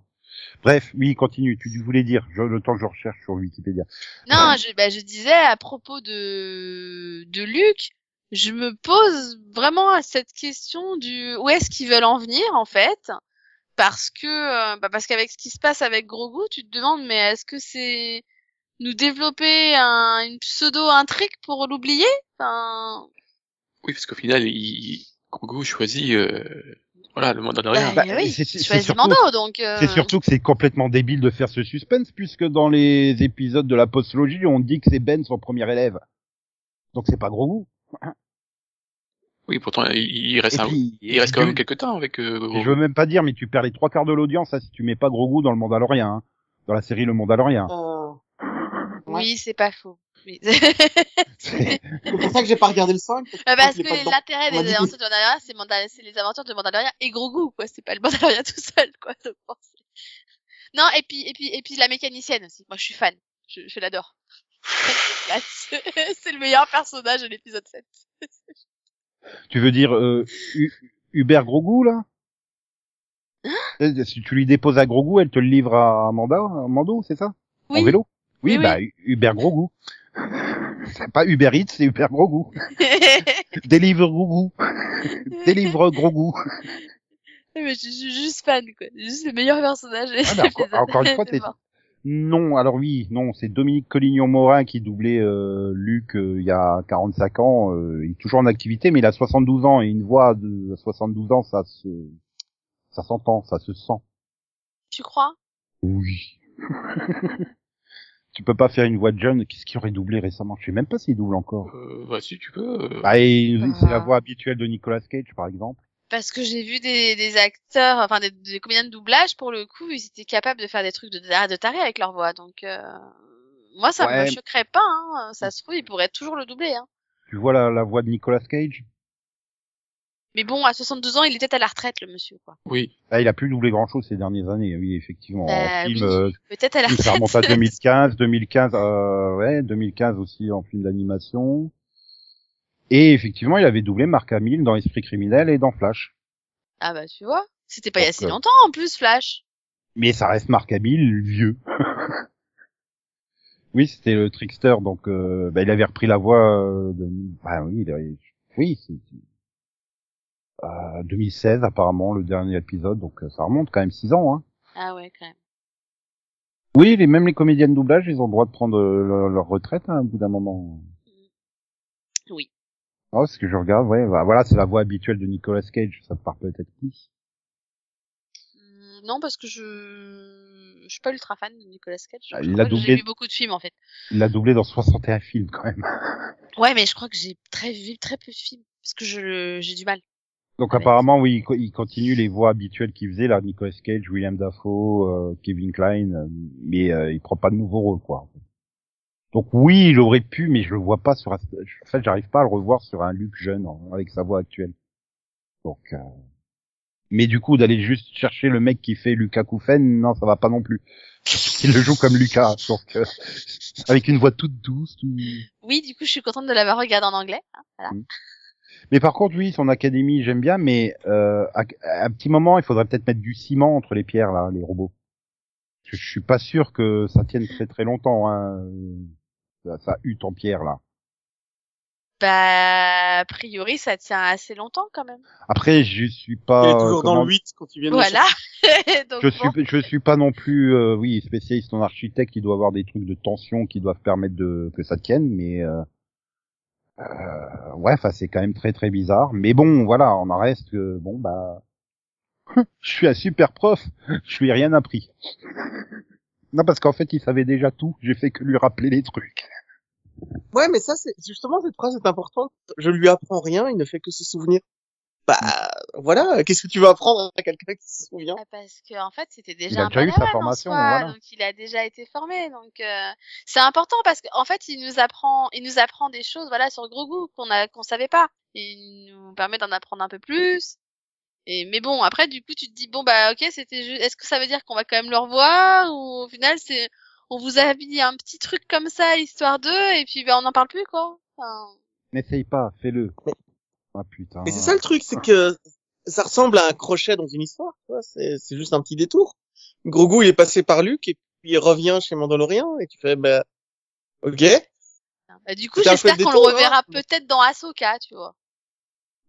Bref, oui, continue. Tu voulais dire, je, le temps que je recherche sur Wikipédia. Non, je, bah, je disais à propos de de Luc, je me pose vraiment cette question du où est-ce qu'ils veulent en venir en fait, parce que euh, bah, parce qu'avec ce qui se passe avec Grogu, tu te demandes mais est-ce que c'est nous développer un, une pseudo intrigue pour l'oublier? Enfin, Oui, parce qu'au final, il, Grogu choisit, euh, voilà, le Mandalorien. bah, Bah, oui, c'est- surtout- Mando donc. euh, C'est surtout que c'est complètement débile de faire ce suspense, puisque dans les épisodes de la postlogie, on dit que c'est Ben son premier élève. Donc c'est pas gros goût. Oui, pourtant, il, reste, un- puis, il reste quand même quelques temps avec euh. Je veux même pas dire, mais tu perds les trois quarts de l'audience hein, si tu mets pas gros goût dans le Mandalorien, hein, dans la série Le Mandalorien. Euh, Oui, c'est pas faux. Oui. C'est- pour ça que j'ai pas regardé le 5. Bah, parce que dedans. l'intérêt des aventures de Mandalorian, c'est Mandal- les aventures de Mandalorian et Grogu, quoi. C'est pas le Mandalorian tout seul, quoi. Donc, bon, c'est- non, et puis, et puis, et puis la mécanicienne aussi. Moi, je suis fan. Je, je l'adore. c'est le meilleur personnage de l'épisode 7. tu veux dire euh, Hu- Hubert Grogu là? Euh, Si tu lui déposes à Grogu, elle te le livre à Amanda, à Mando, c'est ça? Oui. En vélo? Oui, Oui, bah Hu- Hubert Grogu. c'est pas Uber Eats, c'est Hubert Grogu. Délivre Grogu. Délivre Grogu. Mais je, suis juste fan, quoi. Juste le meilleur personnage. Ah, encore, encore une fois, t'es... Non, alors oui, non, c'est Dominique Collignon-Morin qui doublait euh, Luc euh, il y a 45 ans. euh, il est toujours en activité, mais il a 72 ans et une voix de 72 ans, ça se, ça s'entend, ça se sent. Tu crois? Oui. Tu peux pas faire une voix de jeune. Qu'est-ce qu'il aurait doublé récemment Je sais même pas s'il double encore. Euh, bah, si tu peux. euh, Bah, et c'est la Ah. voix habituelle de Nicolas Cage, par exemple. Parce que j'ai vu des, des acteurs, enfin des, des comédiens de doublage, pour le coup, ils étaient capables de faire des trucs de, de taré avec leur voix. Donc, euh, moi, ça Ouais. me choquerait pas. Hein. Ça se trouve, ils pourraient toujours le doubler. Hein. Tu vois la, la voix de Nicolas Cage? Mais bon, à 62 ans, il était à la retraite, le monsieur, quoi. Oui. ah, Il a plus doublé grand chose ces dernières années, oui, effectivement. Bah, oui. euh, Peut-être à la oui, ça retraite. remonte à 2015, 2015, euh, ouais, 2015 aussi en film d'animation. Et effectivement, il avait doublé Mark Hamill dans Esprit criminel et dans Flash. Ah bah, tu vois. C'était pas il y a Donc, si euh, longtemps, en plus, Flash. Mais ça reste Mark Hamill vieux. oui, c'était le trickster, donc euh, bah, il avait repris la voix euh, de... Bah oui, il avait- oui, c'est... Euh, 2016 apparemment le dernier épisode, donc euh, ça remonte quand même six ans. Hein. Ah ouais, quand même. Oui, les, même les comédiens de doublage, ils ont le droit de prendre euh, leur, leur retraite hein, au bout d'un moment. Oui. Oh, ce que je regarde, ouais, bah, voilà, c'est la voix habituelle de Nicolas Cage, ça part peut-être plus. Hum, Non, parce que je... je suis pas ultra fan de Nicolas Cage. Ah, il a doublé- J'ai vu beaucoup de films, en fait. Il l'a doublé dans 61 films quand même. Ouais, mais je crois que j'ai très vu très peu de films. Parce que je j'ai du mal. Donc apparemment, oui, il co- il continue les voix habituelles qu'il faisait, là, Nicolas Cage, William Dafoe, euh, Kevin Kline, euh, mais euh, il prend pas de nouveaux rôles, quoi. Donc oui, il aurait pu, mais je le vois pas sur un... En fait, j'arrive pas à le revoir sur un Luke jeune, avec sa voix actuelle. Donc... euh, Mais du coup, d'aller juste chercher le mec qui fait Lucas Koufen, non, ça va pas non plus. Il le joue comme Lucas, donc euh, avec une voix toute douce, tout... Oui, du coup, je suis contente de l'avoir regardé en anglais. hein. Mais par contre, oui, son académie, j'aime bien, mais euh, à, à un petit moment, il faudrait peut-être mettre du ciment entre les pierres, là, les robots. Je, je suis pas sûr que ça tienne très très longtemps, hein. Ça, ça hute en pierre, là. Bah, a priori, ça tient assez longtemps quand même. Après, je suis pas... Il est toujours dans comment- le 8 quand il vient de le Voilà. Donc, Je bon. suis, je suis pas non plus, euh, oui, spécialiste en architecte. Il doit avoir des trucs de tension qui doivent permettre de que ça tienne, mais euh, euh, ouais, enfin c'est quand même très très bizarre. Mais bon, voilà, on en reste que bon bah, je suis un super prof, je lui ai rien appris. Non parce qu'en fait il savait déjà tout. J'ai fait que lui rappeler les trucs. Ouais, mais ça, c'est justement cette phrase est importante. Je lui apprends rien, il ne fait que se souvenir. Bah voilà, qu'est-ce que tu vas apprendre à quelqu'un qui se souvient? Ah, Parce que en fait, c'était déjà Il a un déjà eu sa formation, soi, voilà. donc il a déjà été formé. Donc euh, c'est important parce qu'en fait, il nous apprend, il nous apprend des choses, voilà, sur Grogu qu'on a, qu'on savait pas. Il nous permet d'en apprendre un peu plus. Et mais bon, après, du coup, tu te dis bon bah ok, c'était juste. Est-ce que ça veut dire qu'on va quand même le revoir ou au final c'est, on vous a mis un petit truc comme ça histoire d'eux et puis bah, on n'en parle plus quoi. Enfin, N'essaye pas, fais-le. Ah putain. Mais c'est ça le truc, c'est que ça ressemble à un crochet dans une histoire. tu vois, C'est c'est juste un petit détour. Grogu, il est passé par Luke et puis il revient chez Mandalorian et tu fais bah ok. bah, du coup, j'espère qu'on le détour, hein. reverra peut-être dans Ahsoka, tu vois.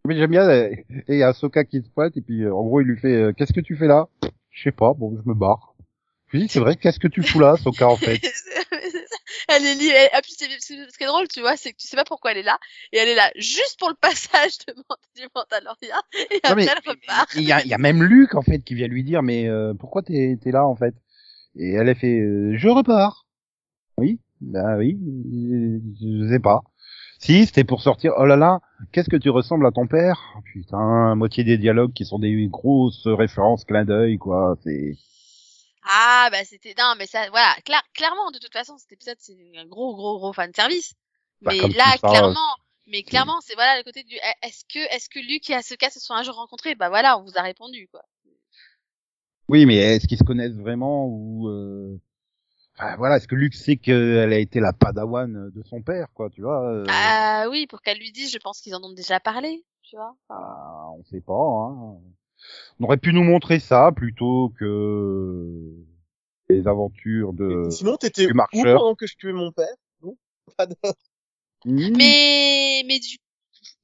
Mais j'aime bien, et il y a Ahsoka qui se pointe, et puis euh, en gros il lui fait euh, Qu'est-ce que tu fais là? Je sais pas, bon, je me barre. Je lui dis C'est vrai, qu'est-ce que tu fous là, Ahsoka, en fait? elle est liée. elle- ah, puis c'est- c'est- ce qui est drôle, tu vois, c'est que tu sais pas pourquoi elle est là, et elle est là juste pour le passage de du Mandalorian, et Non, après mais elle repart. Il y a, il y a même Luc, en fait, qui vient lui dire Mais euh, pourquoi t'es es là, en fait? Et elle a fait euh, Je repars. Oui, bah oui, je sais pas. Si, c'était pour sortir. Oh là là, qu'est-ce que tu ressembles à ton père? Putain, moitié des dialogues qui sont des grosses références, clin d'œil, quoi. C'est. Ah bah c'était non, mais ça, voilà, cla- clairement, de toute façon, cet épisode c'est un gros, gros, gros fan service. Bah, mais là, ça, clairement, mais clairement, c'est voilà le côté du. eh, Est-ce que, est-ce que Luke et Asuka se sont un jour rencontrés? Bah voilà, on vous a répondu quoi. Oui, mais est-ce qu'ils se connaissent vraiment ou euh... voilà, est-ce que Luke sait qu'elle a été la Padawan de son père, quoi, tu vois euh, Ah oui, pour qu'elle lui dise, je pense qu'ils en ont déjà parlé, tu vois. ah, On sait pas. Hein. On aurait pu nous montrer ça plutôt que les aventures de. Sinon, t'étais où pendant que je tuais mon père? Non? Pas de- Mmh, Mais, mais du,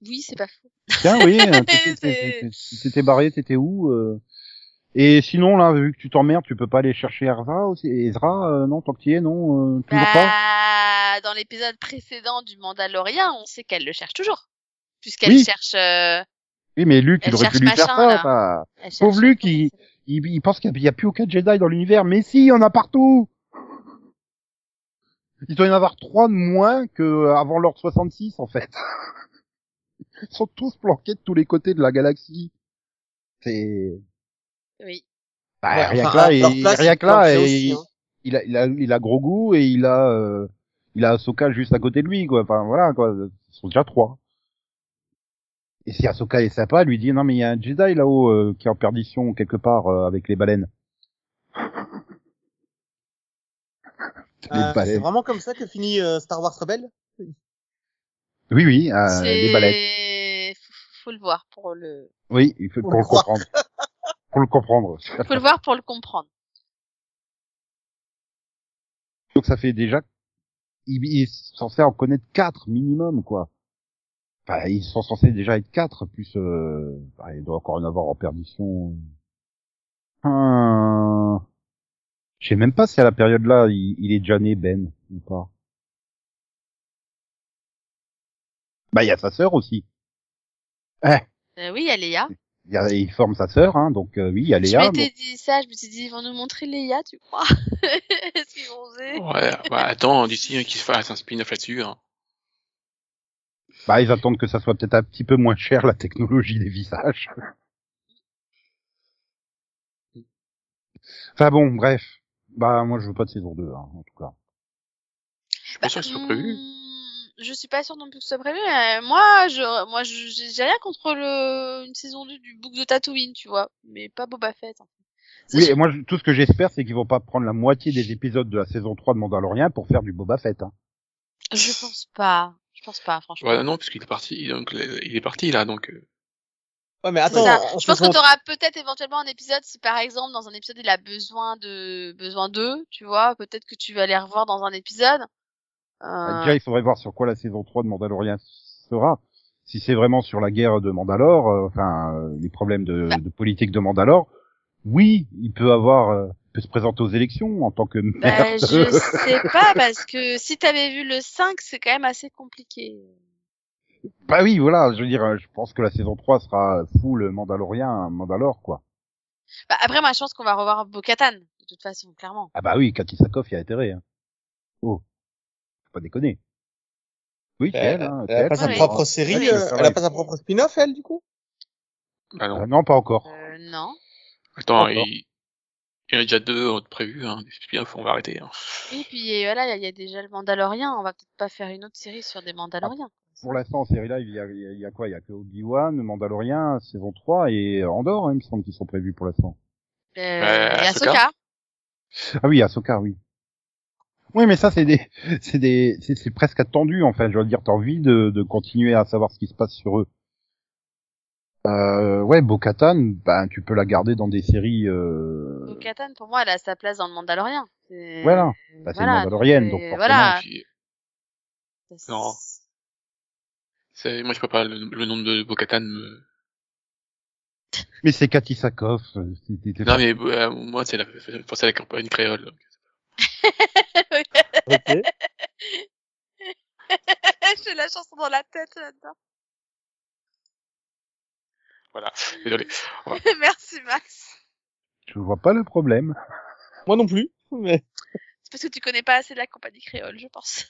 oui, c'est pas faux. Tiens, oui, euh, t'étais- C'est- t'étais t'étais barré, t'étais où euh? Et sinon, là, vu que tu t'emmerdes, tu peux pas aller chercher Ezra aussi Ezra, euh, non, tant que tu y es, non, euh, toujours pas? Bah, dans l'épisode précédent du Mandalorian, on sait qu'elle le cherche toujours. Puisqu'elle Oui. cherche, euh, Oui, mais Luke, il aurait pu lui faire ça. bah. Pauvre Luke, il- il, il pense qu'il n'y a, plus aucun Jedi dans l'univers, mais si, il y en a partout Il doit y en avoir trois de moins que euh, avant l'ordre 66, en fait. Ils sont tous planqués de tous les côtés de la galaxie. C'est... Oui. Bah, Ouais, rien enfin, que là, il, place, rien que là, aussi, hein. il a, il a, il a gros goût et il a, euh, il a Ahsoka juste à côté de lui, quoi. Enfin, voilà, quoi. Ils sont déjà trois. Et si Ahsoka est sympa, elle lui dit, non, mais il y a un Jedi là-haut, euh, qui est en perdition quelque part, euh, avec les baleines. les Euh, c'est vraiment comme ça que finit euh, Star Wars Rebelle Oui, oui, euh, les baleines. Faut, faut le voir pour le, Oui, il faut, Pour pour le comprendre. pour le comprendre. faut le voir pour le comprendre. Donc ça fait déjà, il, il est censé en connaître quatre minimum, quoi. Enfin, ils sont censés déjà être quatre, plus, euh, bah, il doit encore en avoir en perdition. Hum... Je sais même pas si à la période là, il, il est déjà né Ben ou pas. Bah, il y a sa sœur aussi. Eh, Euh, oui, il y a Léa. il, y a- il forme sa sœur, hein, donc euh, oui, il y a Je Léa. m'étais donc- dit ça, je me suis dit, ils vont nous montrer Léa, tu crois? Est-ce qu'ils vont oser Ouais, bah, attends, d'ici hein, qu'il se fasse un spin-off là-dessus. Hein. Bah, ils attendent que ça soit peut-être un petit peu moins cher la technologie des visages. Enfin bon, bref. Bah moi je veux pas de saison 2 hein, en tout cas. Je suis pas sûr que ce soit prévu. hum, Je suis pas sûre non plus que ce soit prévu. mais moi, je, moi, je- j'ai j'ai rien contre le, une saison 2 du book de Tatooine, tu vois. Mais pas Boba Fett. hein. Oui, et moi je- tout ce que j'espère c'est qu'ils vont pas prendre la moitié des épisodes de la saison 3 de Mandalorian pour faire du Boba Fett. Hein. Je pense pas. Je pense pas, franchement. Ouais, non, parce qu'il est parti, donc il est parti là, donc. euh, Ouais, mais attends, Je pense que saison- tu auras peut-être éventuellement un épisode si par exemple dans un épisode il a besoin de besoin d'eux, tu vois, peut-être que tu vas les revoir dans un épisode. Bah, Euh, Déjà il faudrait voir sur quoi la saison 3 de Mandalorian sera. Si c'est vraiment sur la guerre de Mandalore, euh, enfin euh, les problèmes de, Bah. de politique de Mandalore, oui, il peut avoir euh, peut se présenter aux élections en tant que bah, maire. de- je sais pas parce que si t'avais vu le 5, c'est quand même assez compliqué. Bah oui, voilà, je veux dire, euh, je pense que la saison 3 sera full Mandalorien, Mandalore, quoi. Bah, après moi je pense qu'on va revoir Bo-Katan de toute façon, clairement. Ah bah oui, Cathy Sakoff y a intérêt. Hein. Oh, faut pas déconner. Oui, Elle, elle, hein, elle a pas sa Ouais. propre série, Oui, euh, elle a pas sa propre spin-off, elle, du coup? Ah non. Euh, non, pas encore. Euh, non. Attends, il... il y en a déjà deux euh, prévus, hein. des spin-offs, on va arrêter. Hein. Et puis voilà, il y a- il y, a déjà le Mandalorien, on va peut-être pas faire une autre série sur des Mandaloriens. Pour l'instant, en série live, il y a, il y a- y a quoi? Il y a que Obi-Wan, Mandalorien, saison 3 et Andorre, hein, il me semble, qui sont prévus pour l'instant. Euh, Euh, et Ahsoka. Ahsoka. Ah oui, Ahsoka, oui. Oui, mais ça, c'est des, c'est des, c'est c'est presque attendu, en fait. Je veux dire, t'as envie de, de continuer à savoir ce qui se passe sur eux. Euh, ouais, Bo-Katan, ben, tu peux la garder dans des séries, euh, Bo-Katan, pour moi, elle a sa place dans le Mandalorien. C'est- Voilà. Bah, c'est une Mandalorienne, donc forcément. Voilà. Puis, C'est- Non. c'est- moi, je peux pas, le, le nom de Bo-Katan me... Mais c'est Cathy Sakoff. euh, c'est- c'est- c'est Non, mais euh, moi, c'est la, c'est penser à la campagne créole. Ok. J'ai la chanson dans la tête là-dedans. Voilà, désolé. Merci Max. Je vois pas le problème. Moi non plus, mais C'est parce que tu connais pas assez la compagnie créole, je pense.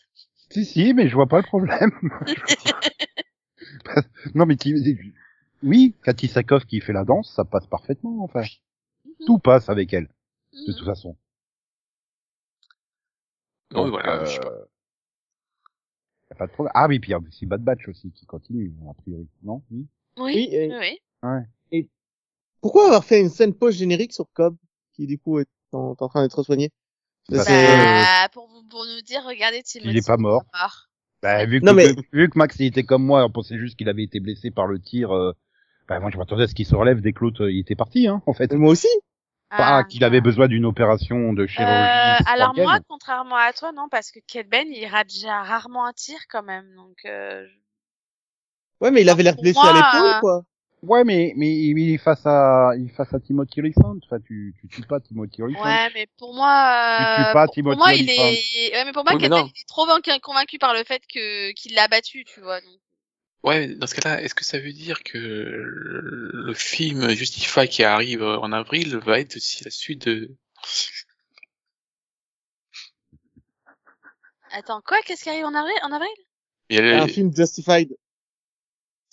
Si, si, mais je vois pas le problème. non, mais tu- oui, Cathy Sakoff qui fait la danse, ça passe parfaitement, enfin. Tout passe avec elle, de Mhm. toute façon. Non, Donc, voilà, euh, je sais pas. y a pas de problème. Ah oui, puis il y a aussi Bad Batch aussi qui continue, a priori. Non? Oui. Oui, oui. oui. euh, oui. Ouais. pourquoi avoir fait une scène post-générique sur Cobb, qui du coup est en, train d'être soigné C'est- Bah, pour, vous- pour nous dire, regardez Timothy. Il est pas mort. mort. Bah, vu que, Non, mais- vu que Max il était comme moi, on pensait juste qu'il avait été blessé par le tir, euh, bah, moi je m'attendais à ce qu'il se relève dès que l'autre euh, il était parti, hein, en fait. Moi aussi Pas Ah. qu'il avait besoin d'une opération de chirurgie. Euh, alors moi, contrairement à toi, non, parce que Kate Ben, il rate déjà rarement un tir quand même, donc. Euh... Ouais, mais il avait l'air blessé moi, à l'épaule, euh, quoi. Ouais, mais, mais il est face à, il est face à Timothy Olyphant. Enfin, tu, tu tues pas Timothy Olyphant. Ouais, mais pour moi, Tu tues euh, pas pour, moi, il est, ouais, mais pour moi, Oui, mais il est trop vaincu- convaincu par le fait que qu'il l'a battu, tu vois. Donc. Ouais, dans ce cas-là, est-ce que ça veut dire que le film Justify qui arrive en avril va être aussi la suite de... Attends, quoi? Qu'est-ce qui arrive en avril? En avril? Il y a- Un film Justified.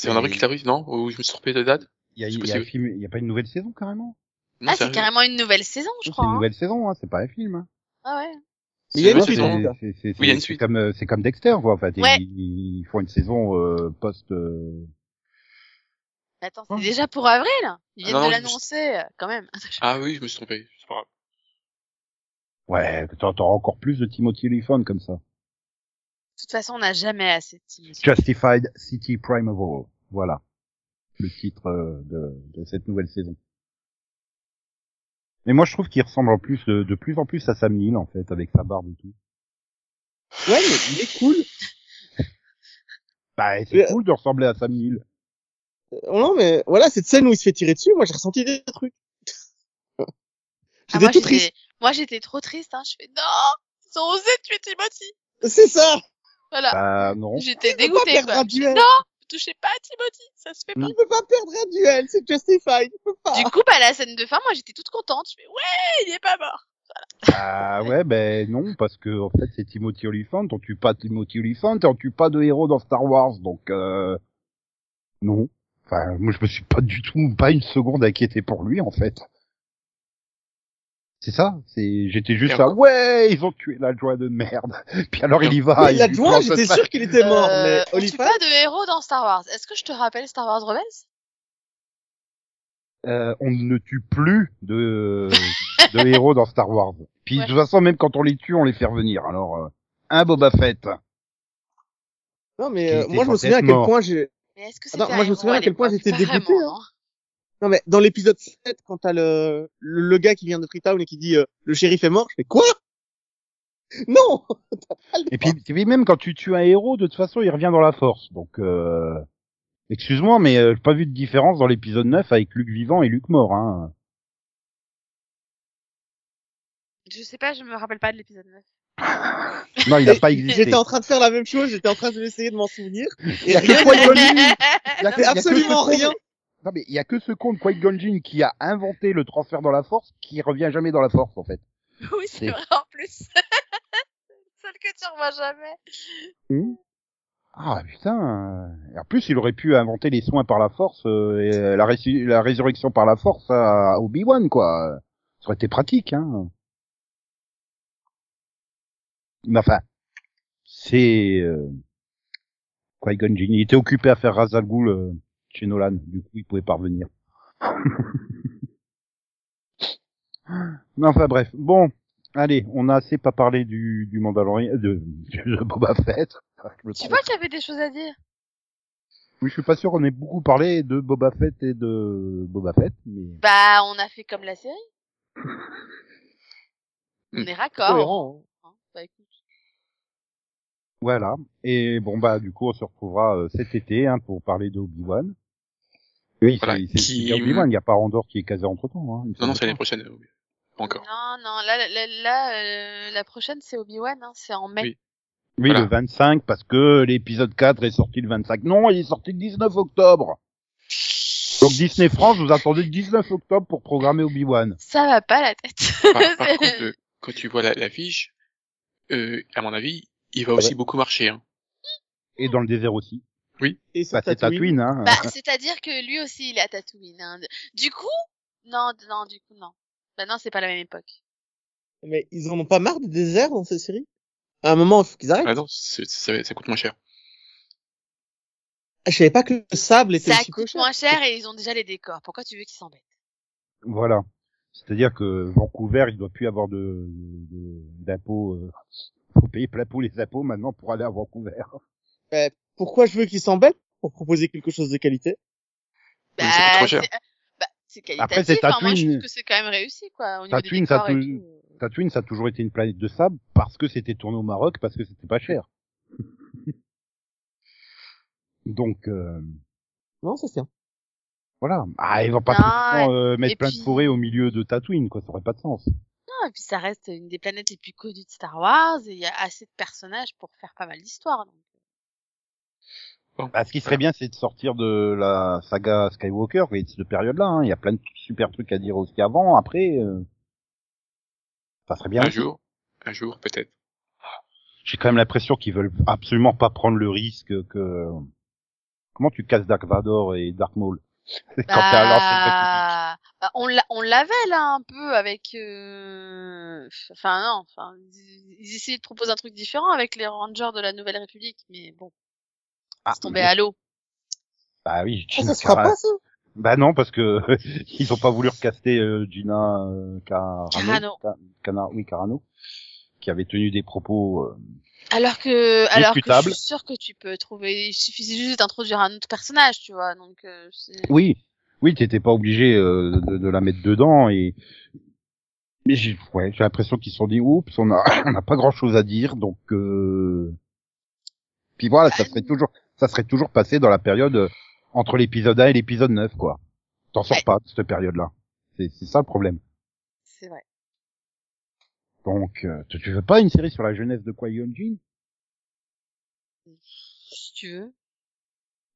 C'est en avril qu'il arrive, non? Ou je me suis trompé de date? Il y a, C'est pas une nouvelle saison carrément? Non, Ah, c'est carrément une nouvelle saison, je C'est crois. une hein. nouvelle saison, hein, c'est pas un film. Hein. Ah ouais. Il y a une suite, c'est- c'est- c'est- Oui, il y a une c'est suite. comme euh, c'est comme Dexter quoi. En fait, Ouais. ils, ils font une saison euh, post. euh, Attends, Oh. c'est déjà pour avril Ils viennent non, de l'annoncer, euh, quand même. Ah oui, je me suis trompé. C'est pas grave. Ouais, t'auras t'auras encore plus de Timothy Olyphant comme ça. De toute façon, on n'a jamais assez de teams. Justified City Primeval. Voilà. Le titre euh, de, de cette nouvelle saison. Mais moi je trouve qu'il ressemble en plus de, de plus en plus à Sam Neill en fait avec sa barbe et tout. Ouais, mais il est cool. Bah c'est Mais- cool de ressembler à Sam Neill. Euh, non, mais voilà, cette scène où il se fait tirer dessus, moi j'ai ressenti des trucs. Ah, J'étais moi, tout j'étais- triste. Moi, j'été trop triste, hein. Je fais, non! Ils ont osé tuer Timothy! C'est ça. Voilà. Bah non. J'étais Il peut pas dégoûtée, perdre quoi. un duel. Non! Touchez pas à Timothy! Ça se fait pas. Il peut pas perdre un duel, c'est justified. Il peut pas. Du coup, bah, la scène de fin, moi, j'étais toute contente. Je fais, ouais, il est pas mort. Ah ouais, ben non, parce que en fait c'est Timothy Olyphant, on tue pas Timothy Olyphant et on tue pas de héros dans Star Wars, donc euh, non. Enfin, moi je me suis pas du tout, pas une seconde inquiété pour lui en fait. C'est ça, c'est, j'étais juste là, ouais, ils ont tué l'adjoint de merde. Puis alors il y va. Mais il l'adjoint, j'étais sûr qu'il était mort, Euh, mais on tue pas de héros dans Star Wars. Est-ce que je te rappelle Star Wars Rebels? Euh, on ne tue plus de, de héros dans Star Wars. Puis Ouais. de toute façon, même quand on les tue, on les fait revenir. Alors, euh, un Boba Fett. non mais euh, moi je me souviens à quel point j'ai, Mais est-ce que Attends, c'était moi, je me souviens à quel point j'étais dégoûté, vraiment, hein? Non mais dans l'épisode 7, quand t'as le, le, le gars qui vient de Freetown et qui dit, euh, le shérif est mort, je fais quoi? Non! T'as pas le Et puis, et puis même quand tu tues un héros, de toute façon, il revient dans la force. Donc, euh... excuse-moi, mais euh, j'ai pas vu de différence dans l'épisode 9 avec Luc vivant et Luc mort. Hein. Je sais pas, je me rappelle pas de l'épisode 9. Non, il a Et pas existé. J'étais en train de faire la même chose, j'étais en train d'essayer de m'en souvenir. Il y Et que rien n'a-. Il y a que- il y a que absolument rien. Non, mais il y a que ce con de Qui-Gon Jinn qui a inventé le transfert dans la force qui revient jamais dans la force, en fait. oui, c'est vrai en plus. Celle que tu revois jamais. Ah putain. Et en plus, il aurait pu inventer les soins par la force euh, et euh, la, résu- la résurrection par la force à Obi-Wan, quoi. Ça aurait été pratique, hein. Mais enfin, c'est euh, Qui-Gon Jinn. Il était occupé à faire Ra's al Ghul euh, chez Nolan. Du coup, il pouvait pas revenir. Mais enfin bref. Bon, allez, on a assez pas parlé du, du Mandalorian, de, de Boba Fett. Je trompe. vois qu'il y avait des choses à dire. Oui, je suis pas sûr qu'on ait beaucoup parlé de Boba Fett et de Boba Fett, mais Bah, on a fait comme la série. On est raccord. Cohérent, hein. Hein, bah, écoute. voilà. Et bon bah du coup on se retrouvera euh, cet été hein, pour parler de Obi-Wan. Oui, Voilà, c'est qui- il n'y a pas Andorre qui est casé entre temps. Hein, Non, non, c'est l'année prochaine. Pas encore. Non, non, là, là, là, euh, la prochaine, c'est Obi-Wan, hein, c'est en mai. Oui. Oui, Voilà. le 25 parce que l'épisode 4 est sorti le 25. Non, il est sorti le 19 octobre. Donc Disney France, vous attendez le 19 octobre pour programmer Obi-Wan. Ça va pas la tête. Par, par contre, euh, quand tu vois la- l'affiche, euh, à mon avis, il va aussi beaucoup marcher. Hein. Et dans le désert aussi. Et sur Bah, c'est Tatooine, hein. bah, c'est-à-dire que lui aussi, il est à Tatooine. Hein. Du coup, non, non, du coup, non. Bah non, c'est pas la même époque. Mais ils en ont pas marre du désert dans cette série? À un moment, il faut qu'ils arrêtent. Ah non, c'est- ça, ça coûte moins cher. Je savais pas que le sable était Ça coûte moins cher et ils ont déjà les décors. Pourquoi tu veux qu'ils s'embêtent? Voilà. C'est-à-dire que Vancouver, il doit plus avoir de de- d'impôts. euh, faut payer plein pot les impôts maintenant pour aller à Vancouver. Pourquoi je veux qu'ils s'embêtent Pour proposer quelque chose de qualité? Ça coûte trop cher. c'est bah, c'est qualitatif. Après, c'est enfin, moi, je Tatooine. trouve que c'est quand même réussi, quoi. Au niveau Tatooine, des ça tout. Tatooine, ça a toujours été une planète de sable parce que c'était tourné au Maroc, parce que c'était pas cher. Donc euh, Non, c'est bien. voilà. Ah, ils vont pas Non, euh, mettre et plein puis- de forêts au milieu de Tatooine, quoi. Ça aurait pas de sens. Non, et puis ça reste une des planètes les plus connues de Star Wars et il y a assez de personnages pour faire pas mal d'histoires. donc. Bah, ce qui serait bien, c'est de sortir de la saga Skywalker, et de cette période-là. hein. Il y a plein de super trucs à dire aussi avant, après. euh, Ça serait bien. Un aussi. jour, un jour peut-être. J'ai quand même l'impression qu'ils veulent absolument pas prendre le risque que. Comment tu casses Dark Vador et Dark Maul? Quand à Bah, on l'a- on l'avait là un peu avec. euh, Enfin non, enfin ils ils essayaient de proposer un truc différent avec les Rangers de la Nouvelle République, mais bon, Ah, c'est tombé à l'eau. Bah oui, Ah, Gina ça se fera Cara- pas, ça Bah non, parce que ils ont pas voulu recaster euh, Gina euh, Carano, Carano. Ca- Cana- oui Carano, qui avait tenu des propos. euh, Alors que, alors que je suis sûre que tu peux trouver. Il suffisait juste d'introduire un autre personnage, tu vois. Donc euh, c'est. Oui, oui, t'étais pas obligé euh, de, de la mettre dedans et. Mais j'ai, ouais, j'ai l'impression qu'ils se sont dit, oups, on a, on n'a pas grand chose à dire, donc. Euh... Puis voilà, ça serait toujours, ça serait toujours passé dans la période euh, entre l'épisode 1 et l'épisode 9, quoi. T'en sors Ouais. pas de cette période-là. C'est, c'est ça le problème. C'est vrai. Donc, euh, tu veux pas une série sur la jeunesse de Qui-Gon Jinn Si tu veux.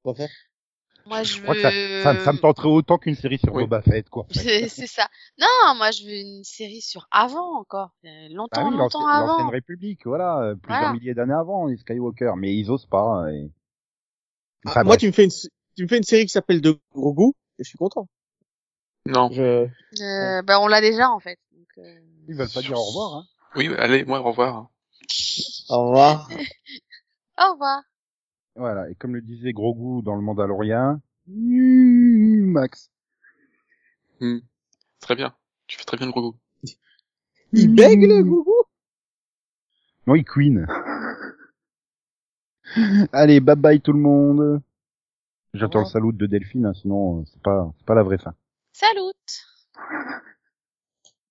Va faire? Moi je, Je veux. crois que ça, ça, ça me tenterait autant qu'une série sur Oui. Boba Fett, quoi. C'est c'est ça. Non, moi je veux une série sur avant encore. Euh, Longtemps, Ah oui, longtemps l'ancienne avant. l'ancienne République, voilà, euh, plusieurs Voilà. milliers d'années avant, les Skywalker, mais ils osent pas. hein, Ah, moi, tu me fais une, tu me fais une série qui s'appelle De Grogu, et je suis content. Non. Je... Euh, bah on l'a déjà en fait. Donc, euh, ils veulent pas dire au revoir. Hein. Oui, allez, moi, au revoir. Au revoir. Au revoir. Voilà, et comme le disait Grogu dans le Mandalorien, mmh, Max. Très bien. Tu fais très bien le Grogu. Il bègue, le Grogu Non, il queen. Allez, bye bye tout le monde. J'attends le salut de Delphine, hein, sinon euh, c'est pas, c'est pas la vraie fin. Salut